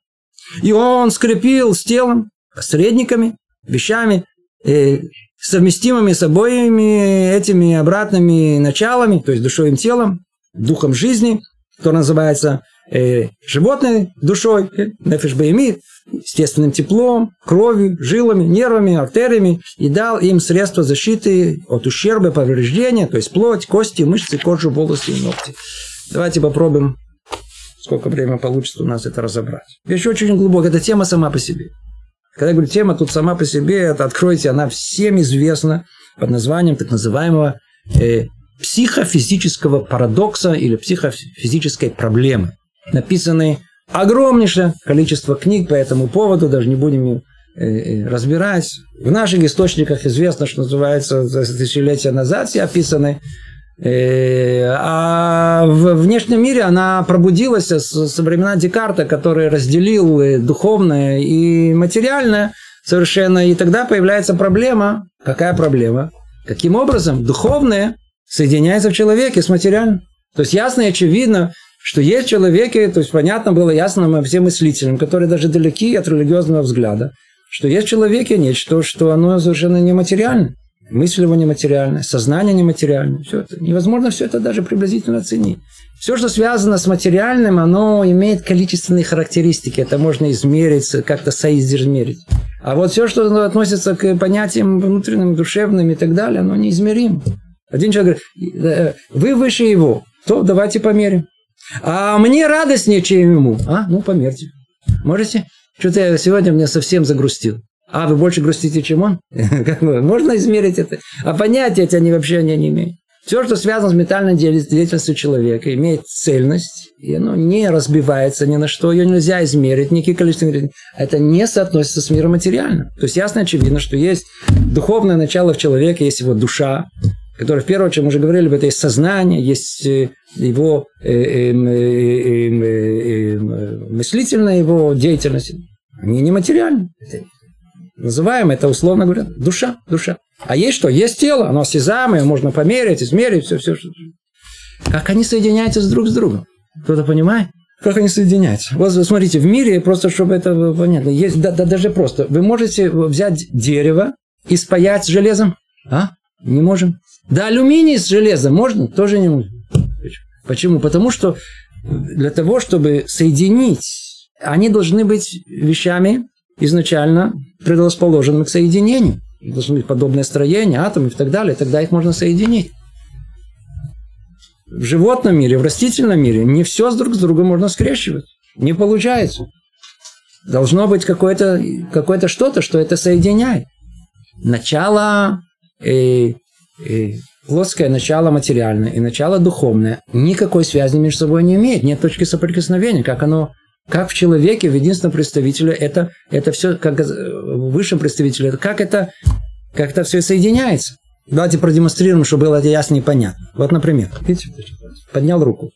И он скрепил с телом, посредниками, вещами, э, совместимыми с обоими этими обратными началами, то есть душой и телом, духом жизни, который называется э, животной душой, э, нефиш естественным теплом, кровью, жилами, нервами, артериями и дал им средства защиты от ущерба, повреждения, то есть плоть, кости, мышцы, кожу, волосы и ногти. Давайте попробуем, сколько времени получится у нас это разобрать. Вещь очень глубокая, это тема сама по себе. Когда я говорю тема тут сама по себе, это откройте, она всем известна под названием так называемого э, психофизического парадокса или психофизической проблемы, написанной огромнейшее количество книг по этому поводу, даже не будем э, э, разбирать. В наших источниках известно, что называется, тысячелетия назад все описаны. Э, а в внешнем мире она пробудилась со времена Декарта, который разделил духовное и материальное совершенно. И тогда появляется проблема. Какая проблема? Каким образом духовное соединяется в человеке с материальным? То есть ясно и очевидно, что есть человеки, то есть понятно было ясно нам всем мыслителям, которые даже далеки от религиозного взгляда, что есть в человеке нечто, что оно совершенно нематериально. Мысль его нематериальная, сознание нематериальное. Все это. Невозможно все это даже приблизительно оценить. Все, что связано с материальным, оно имеет количественные характеристики. Это можно измерить, как-то соизмерить. А вот все, что относится к понятиям внутренним, душевным и так далее, оно неизмеримо. Один человек говорит, «Э, вы выше его, то давайте померим. А мне радостнее, чем ему. А, ну, померьте. Можете? Что-то я сегодня мне совсем загрустил. А, вы больше грустите, чем он? *laughs* Можно измерить это? А понятия эти они вообще не имеют. Все, что связано с метальной деятельностью человека, имеет цельность, и оно не разбивается ни на что, ее нельзя измерить, никакие количества. Это не соотносится с миром материальным. То есть ясно очевидно, что есть духовное начало в человеке, есть его душа, которая, в первую очередь, мы уже говорили, это есть сознание, есть э, его э, э, э, э, мыслительная его деятельность. Они нематериальны. Называем это, условно говоря, душа, душа. А есть что? Есть тело, оно осязаемое, можно померить, измерить, все, все. Как они соединяются друг с другом? Кто-то понимает? Как они соединяются? Вот смотрите, в мире, просто чтобы это понятно, есть да, да, даже просто. Вы можете взять дерево и спаять с железом? А? Не можем. Да алюминий с железом можно? Тоже не можем. Почему? Потому что для того, чтобы соединить, они должны быть вещами изначально предрасположенными к соединению. Должны быть подобное строение, атомы и так далее. Тогда их можно соединить. В животном мире, в растительном мире не все друг с другом можно скрещивать. Не получается. Должно быть какое-то какое что-то, что это соединяет. Начало э, э, плоское начало материальное и начало духовное никакой связи между собой не имеет. Нет точки соприкосновения. Как оно как в человеке, в единственном представителе, это, это все, как в высшем представителе, как это, как это все соединяется. Давайте продемонстрируем, чтобы было это ясно и понятно. Вот, например, видите, поднял руку.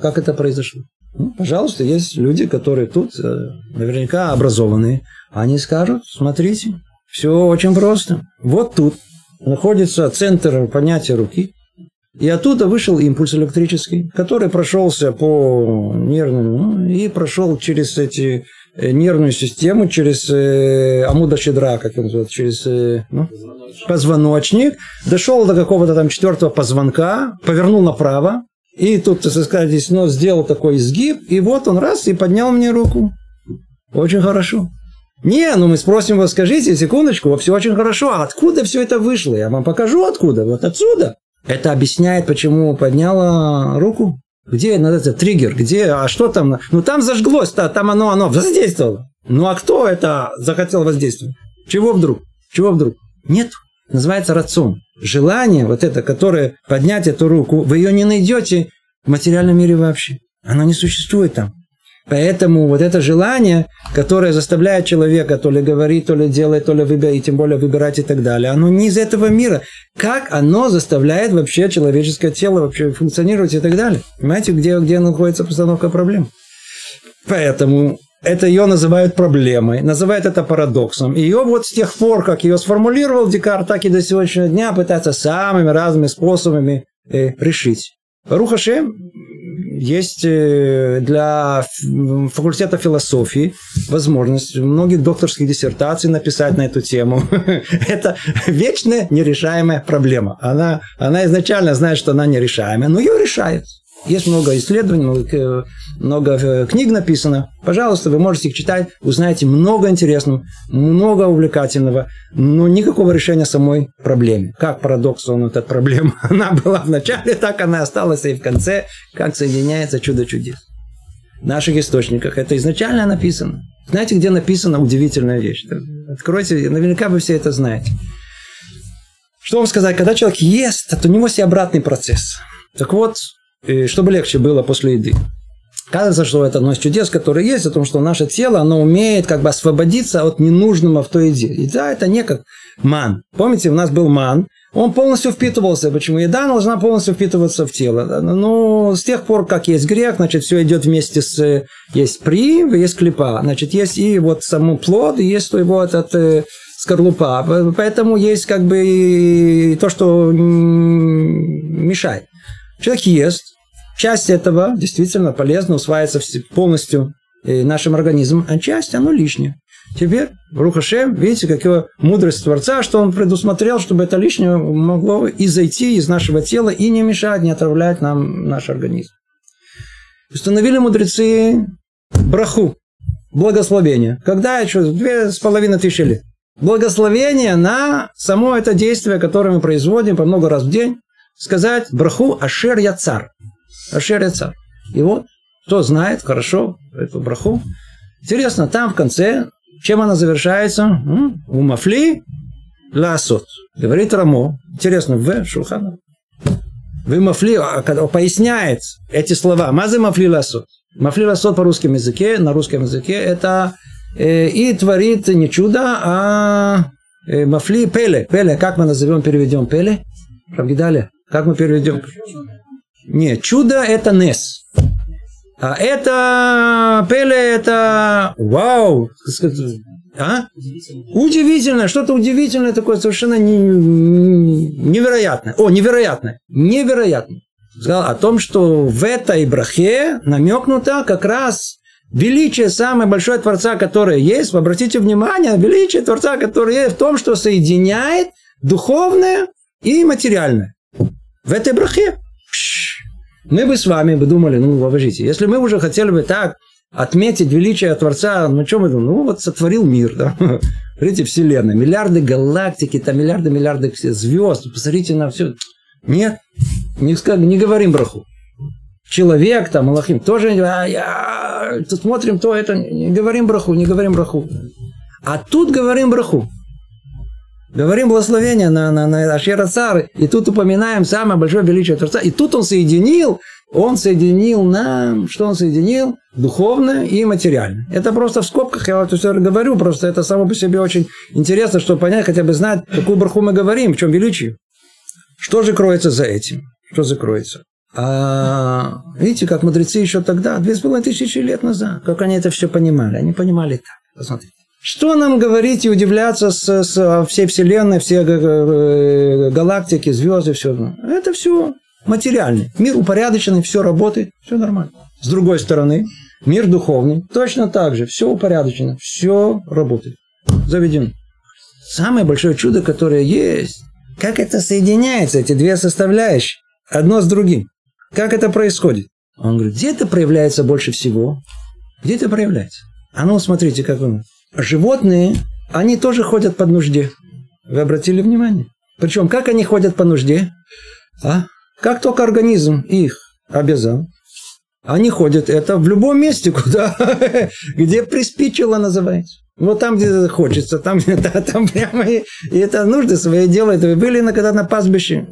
Как это произошло? Ну, пожалуйста, есть люди, которые тут э, наверняка образованные. Они скажут, смотрите, Все очень просто. Вот тут находится центр понятия руки, и оттуда вышел импульс электрический, который прошелся по нервным ну, и прошел через эти э, нервную систему, через э, амуда щедра, как он называется, через э, ну, позвоночник, дошел до какого-то там четвертого позвонка, повернул направо, и тут, так сказать, здесь нос сделал такой изгиб, и вот он раз и поднял мне руку. Очень хорошо. Не, ну мы спросим вас, скажите, секундочку, все очень хорошо, а откуда все это вышло? Я вам покажу откуда, вот отсюда. Это объясняет, почему подняла руку. Где этот триггер? Где? А что там? Ну там зажглось, -то, там оно, оно воздействовало. Ну а кто это захотел воздействовать? Чего вдруг? Чего вдруг? Нет. Называется рацион. Желание, вот это, которое поднять эту руку, вы ее не найдете в материальном мире вообще. Оно не существует там. Поэтому вот это желание, которое заставляет человека то ли говорить, то ли делать, то ли выбирать, и тем более выбирать и так далее, оно не из этого мира. Как оно заставляет вообще человеческое тело вообще функционировать и так далее? Понимаете, где, где находится постановка проблем? Поэтому это ее называют проблемой, называют это парадоксом. Ее вот с тех пор, как ее сформулировал Декарт, так и до сегодняшнего дня пытаются самыми разными способами э, решить. Рухашем есть э, для факультета философии возможность многих докторских диссертаций написать на эту тему. *laughs* Это вечная нерешаемая проблема. Она, она изначально знает, что она нерешаемая, но ее решает. Есть много исследований, много, много э, книг написано. Пожалуйста, вы можете их читать, узнаете много интересного, много увлекательного, но никакого решения самой проблемы. Как парадокс он эта проблема? *laughs* Она была в начале, так она осталась и в конце, как соединяется чудо чудес. В наших источниках это изначально написано. Знаете, где написана удивительная вещь? Откройте, наверняка вы все это знаете. Что вам сказать, когда человек ест, то у него есть обратный процесс. Так вот, чтобы легче было после еды. Кажется, что это одно из чудес, которые есть, о том, что наше тело, оно умеет как бы освободиться от ненужного в той еде. Еда – это не как ман. Помните, у нас был ман, он полностью впитывался. Почему? Еда должна полностью впитываться в тело. Но с тех пор, как есть грех, значит, все идет вместе с... Есть при, есть клепа. Значит, есть и вот саму плод, и есть его этот э, скорлупа. Поэтому есть как бы то, что мешает. Человек ест, часть этого действительно полезно, усваивается полностью э, нашим организмом, а часть, оно лишнее. Теперь, Рухашем, видите, какая мудрость Творца, что он предусмотрел, чтобы это лишнее могло и зайти из нашего тела и не мешать, не отравлять нам наш организм. Установили мудрецы браху, благословение. Когда еще две с половиной тысячи лет. Благословение на само это действие, которое мы производим по много раз в день, сказать браху Ашер Яцар. Ашер Яцар. И вот, кто знает хорошо эту браху. Интересно, там в конце, чем она завершается? У мафли ласот. Говорит Рамо. Интересно, в Шулхана. Вы мафли, а, поясняет эти слова. Мазы мафли ласот. Мафли ласот по русскому языке, на русском языке, это э, и творит не чудо, а э, мафли пеле. Пеле, как мы назовем, переведем пеле? Равгидаля. Как мы переведем? Нет, чудо это Нес. А это Пеле это вау. А? Удивительно, что-то удивительное такое, совершенно не, невероятное. О, невероятное. Невероятное. Сказал о том, что в этой брахе намекнуто как раз величие самое большое Творца, которое есть. Обратите внимание, величие Творца, которое есть в том, что соединяет духовное и материальное в этой брахе. Мы бы с вами бы думали, ну, подождите, если мы уже хотели бы так отметить величие Творца, ну, что мы думаем? Ну, вот сотворил мир, да. *laughs* Смотрите, Вселенная, миллиарды галактики, там миллиарды, миллиарды звезд, посмотрите на все. Нет, не, не говорим браху. Человек, там, Аллахим, тоже, а, я, смотрим то, это, не говорим браху, не говорим браху. А тут говорим браху. Говорим благословение на, на, на Ашера Цары, и тут упоминаем самое большое величие Творца. И тут он соединил, он соединил нам, что он соединил? Духовное и материальное. Это просто в скобках, я вот все говорю, просто это само по себе очень интересно, чтобы понять, хотя бы знать, какую браху мы говорим, в чем величие. Что же кроется за этим? Что закроется? А, видите, как мудрецы еще тогда, две с половиной тысячи лет назад, как они это все понимали. Они понимали так. Посмотрите. Что нам говорить и удивляться с, с всей Вселенной, все галактики, звезды, все. Это все материальный. Мир упорядоченный, все работает, все нормально. С другой стороны, мир духовный точно так же, все упорядочено, все работает. Заведено. Самое большое чудо, которое есть, как это соединяется, эти две составляющие, одно с другим. Как это происходит? Он говорит, где это проявляется больше всего? Где это проявляется? А ну, смотрите, как он. Животные, они тоже ходят под нужде. Вы обратили внимание? Причем, как они ходят по нужде? А? Как только организм их обязал, они ходят это в любом месте, куда, *laughs* где приспичило называется. Вот там, где хочется, там, *laughs* там прямо и, и это нужды свои делают. Вы были на, когда на пастбище.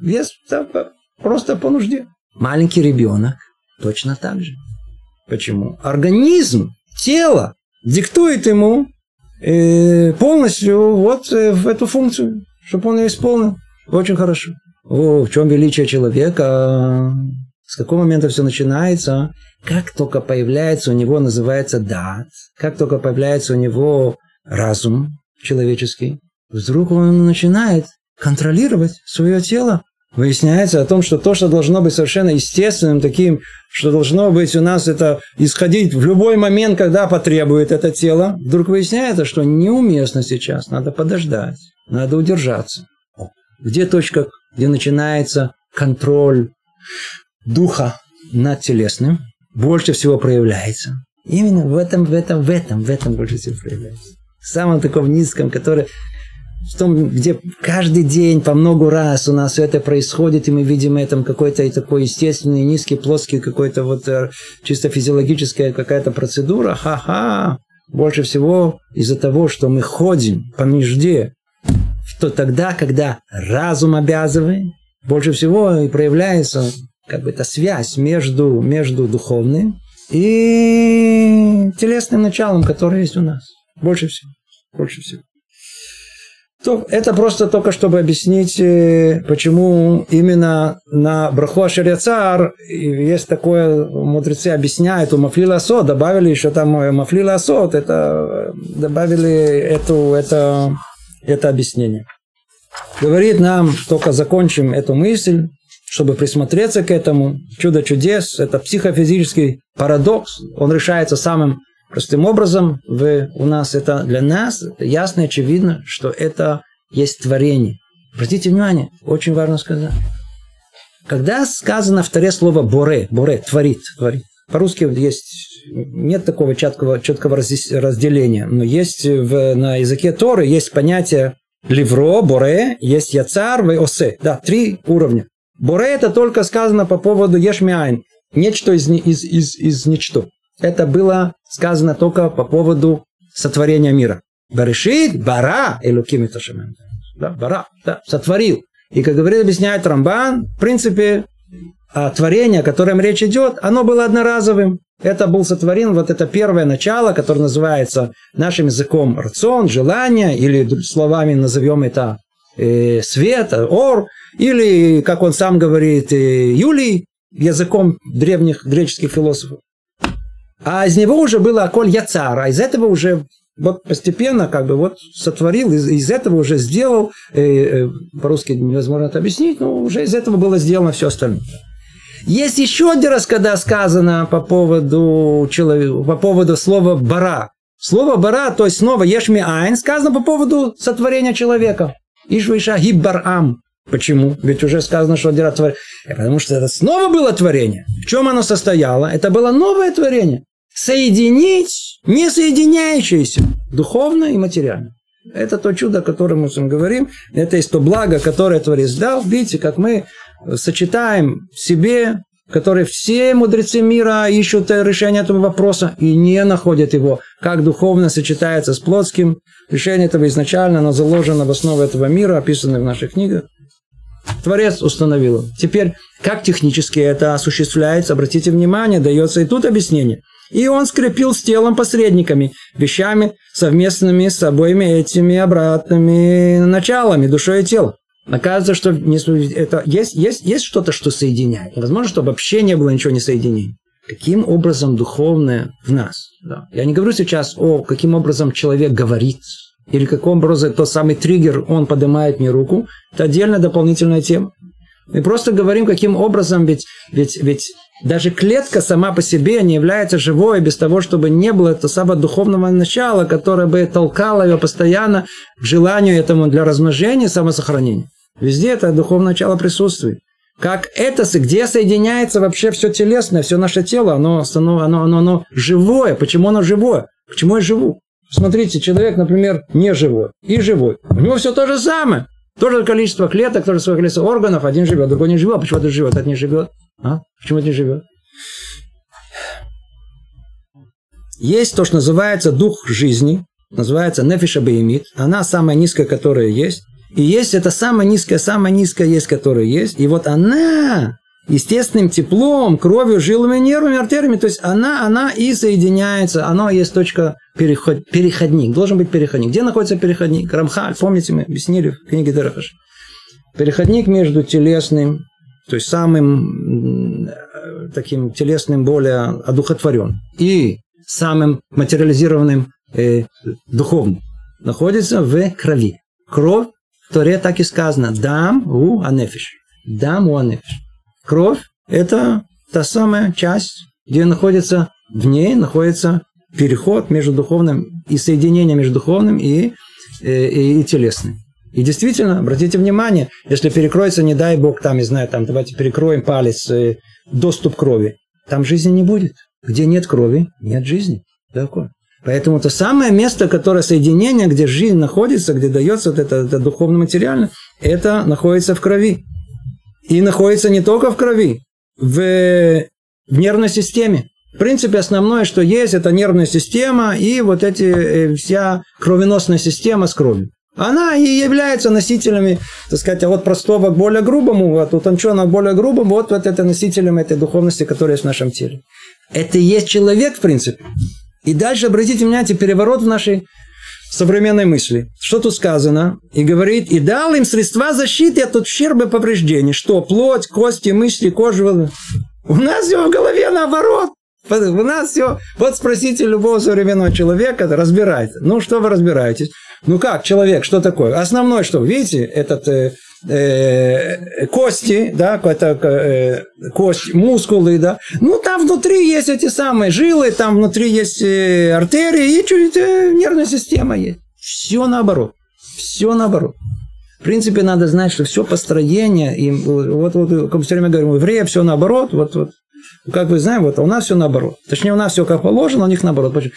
Вес там, просто по нужде. Маленький ребенок точно так же. Почему? Организм, тело диктует ему э, полностью вот э, в эту функцию, чтобы он ее исполнил. Очень хорошо. О, в чем величие человека? С какого момента все начинается? Как только появляется у него, называется дат, как только появляется у него разум человеческий, вдруг он начинает контролировать свое тело. Выясняется о том, что то, что должно быть совершенно естественным, таким, что должно быть у нас это исходить в любой момент, когда потребует это тело, вдруг выясняется, что неуместно сейчас, надо подождать, надо удержаться. Где точка где начинается контроль духа над телесным, больше всего проявляется. Именно в этом, в этом, в этом, в этом больше всего проявляется. В самом таком низком, который в том, где каждый день по много раз у нас это происходит, и мы видим это какой-то такой естественный, низкий, плоский, какой-то вот э, чисто физиологическая какая-то процедура, ха-ха, больше всего из-за того, что мы ходим по нужде то тогда, когда разум обязывает, больше всего и проявляется как бы эта связь между, между духовным и телесным началом, которое есть у нас. Больше всего. Больше всего. То, это просто только чтобы объяснить, э, почему именно на Браху Ашеряцар есть такое, мудрецы объясняют, у Мафлила Асот добавили еще там э, Мафлила Асот, это добавили эту, это это объяснение. Говорит нам, только закончим эту мысль, чтобы присмотреться к этому. Чудо чудес – это психофизический парадокс. Он решается самым простым образом. Вы, у нас это для нас ясно и очевидно, что это есть творение. Обратите внимание, очень важно сказать. Когда сказано второе слово «боре», «боре» – «творит», «творит», по-русски есть нет такого четкого, четкого разделения, но есть в, на языке Торы есть понятие ливро, боре, есть яцар, осе. Да, три уровня. Боре это только сказано по поводу ешмиайн, нечто из, из, из, из ничто. Это было сказано только по поводу сотворения мира. Баришит, бара, элуким Да, бара, да, сотворил. И, как говорит, объясняет Рамбан, в принципе, а творение, о котором речь идет, оно было одноразовым. Это был сотворен, вот это первое начало, которое называется нашим языком рацион, желание, или словами назовем это э, свет, ор, или, как он сам говорит, э, Юлий, языком древних греческих философов. А из него уже было Аколь Яцар, а из этого уже вот постепенно как бы вот сотворил, из, из этого уже сделал, э, э, по-русски невозможно это объяснить, но уже из этого было сделано все остальное. Есть еще один раз, когда сказано по поводу, человека, по поводу слова «бара». Слово «бара», то есть снова «ешми айн», сказано по поводу сотворения человека. Ишвиша гиббарам. Почему? Ведь уже сказано, что один раз творение. Потому что это снова было творение. В чем оно состояло? Это было новое творение. Соединить несоединяющиеся духовно и материально. Это то чудо, о котором мы с вами говорим. Это есть то благо, которое Творец дал. Видите, как мы сочетаем в себе, которые все мудрецы мира ищут решение этого вопроса и не находят его, как духовно сочетается с плотским. Решение этого изначально, оно заложено в основу этого мира, описано в наших книгах. Творец установил. Теперь, как технически это осуществляется, обратите внимание, дается и тут объяснение. И он скрепил с телом посредниками, вещами совместными с обоими этими обратными началами, душой и телом. Оказывается, что это, есть, есть, есть что-то, что соединяет. Невозможно, чтобы вообще не было ничего не соединения. каким образом духовное в нас. Да. Я не говорю сейчас о каким образом человек говорит, или каком образом тот самый триггер, он поднимает мне руку. Это отдельная дополнительная тема. Мы просто говорим, каким образом, ведь, ведь, ведь даже клетка сама по себе не является живой без того, чтобы не было этого самого духовного начала, которое бы толкало ее постоянно к желанию этому для размножения и самосохранения. Везде это духовное начало присутствует. Как это, где соединяется вообще все телесное, все наше тело, оно, оно, оно, оно, оно живое. Почему оно живое? Почему я живу? Смотрите, человек, например, не живой и живой. У него все то же самое. То же количество клеток, то же количество органов. Один живет, другой не живет. Почему этот живет, этот не живет? А? Почему это не живет? Есть то, что называется дух жизни, называется нефиша беймит. Она самая низкая, которая есть. И есть это самая низкая, самая низкая есть, которая есть. И вот она естественным теплом, кровью, жилами, нервами, артериями, то есть она, она и соединяется, оно есть точка переход, переходник, должен быть переходник. Где находится переходник? Рамхаль, помните, мы объяснили в книге Дерахаш. Переходник между телесным, то есть самым таким телесным более одухотворен, и самым материализированным э, духовным находится в крови. Кровь в Торе так и сказано. Дам у анефиш. Дам у анефиш. Кровь – это та самая часть, где находится, в ней находится переход между духовным и соединение между духовным и, и, э, и телесным. И действительно, обратите внимание, если перекроется, не дай бог, там, не знаю, там, давайте перекроем палец, э, доступ крови, там жизни не будет. Где нет крови, нет жизни. Такое. Поэтому это самое место, которое соединение, где жизнь находится, где дается вот это, это духовно-материально, это находится в крови. И находится не только в крови, в, в нервной системе. В принципе, основное, что есть, это нервная система и вот эти, э, вся кровеносная система с кровью. Она и является носителями, так сказать, от простого к более грубому, от утонченного к более грубому, вот, вот это носителем этой духовности, которая есть в нашем теле. Это и есть человек, в принципе. И дальше, обратите внимание, переворот в нашей современной мысли. Что тут сказано? И говорит, и дал им средства защиты от ущерба и повреждений. Что? Плоть, кости, мысли, кожа. У нас все в голове наоборот. У нас все... Вот спросите любого современного человека, разбирается. Ну, что вы разбираетесь? Ну как, человек, что такое? Основное что? Видите, этот э, э, кости, да, какая-то э, кость, мускулы, да. Ну, там внутри есть эти самые жилы, там внутри есть э, артерии и чуть э, нервная система есть. Все наоборот. Все наоборот. В принципе, надо знать, что все построение, и вот, вот как все время говорим, у евреев все наоборот, вот, вот, как вы знаете, вот у нас все наоборот. Точнее, у нас все как положено, у них наоборот. Почему?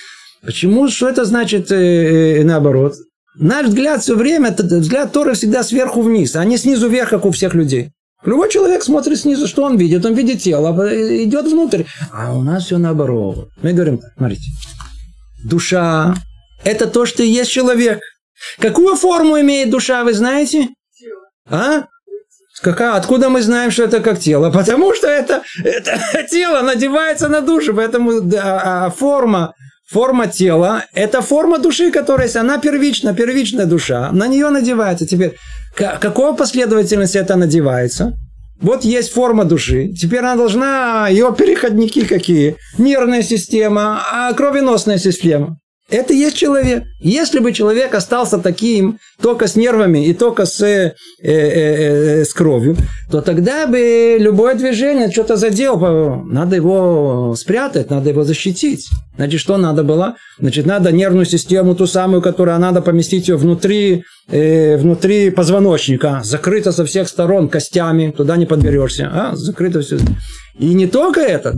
Почему? Что это значит э, э, наоборот? Наш взгляд все время, это взгляд Торы всегда сверху вниз, а не снизу вверх, как у всех людей. Любой человек смотрит снизу, что он видит? Он видит тело, а идет внутрь. А у нас все наоборот. Мы говорим, смотрите, душа – это то, что и есть человек. Какую форму имеет душа, вы знаете? А? Какая? Откуда мы знаем, что это как тело? Потому что это, это *laughs* тело надевается на душу, поэтому да, а форма форма тела – это форма души, которая есть. Она первична, первичная душа. На нее надевается. Теперь, какой последовательности это надевается? Вот есть форма души. Теперь она должна, ее переходники какие? Нервная система, а кровеносная система. Это есть человек. Если бы человек остался таким только с нервами и только с, э, э, э, с кровью, то тогда бы любое движение что-то задел. Надо его спрятать, надо его защитить. Значит, что надо было? Значит, надо нервную систему, ту самую, которую надо поместить ее внутри, э, внутри позвоночника, закрыто со всех сторон костями, туда не подберешься. А, закрыто все. И не только это,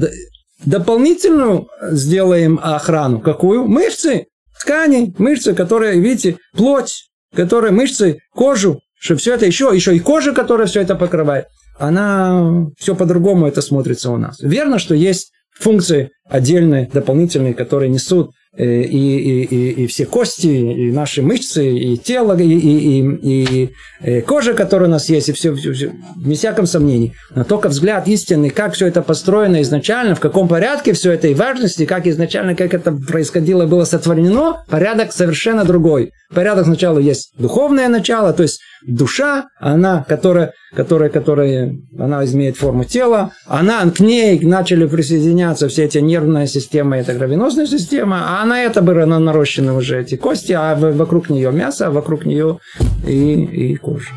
дополнительную сделаем охрану. Какую? Мышцы, ткани, мышцы, которые, видите, плоть, которые мышцы, кожу, что все это еще, еще и кожа, которая все это покрывает. Она все по-другому это смотрится у нас. Верно, что есть функции отдельные, дополнительные, которые несут и, и, и, и все кости, и наши мышцы, и тело, и, и, и, и кожа, которая у нас есть, и все, все, все, без всяком сомнений. Но только взгляд истинный, как все это построено изначально, в каком порядке все это, и важности, как изначально, как это происходило, было сотворено, порядок совершенно другой. Порядок сначала есть духовное начало, то есть душа, она, которая, которая, которая, она имеет форму тела, она, к ней начали присоединяться все эти нервная система, это кровеносная система, а на это были нарощены уже эти кости, а вокруг нее мясо, а вокруг нее и, и кожа.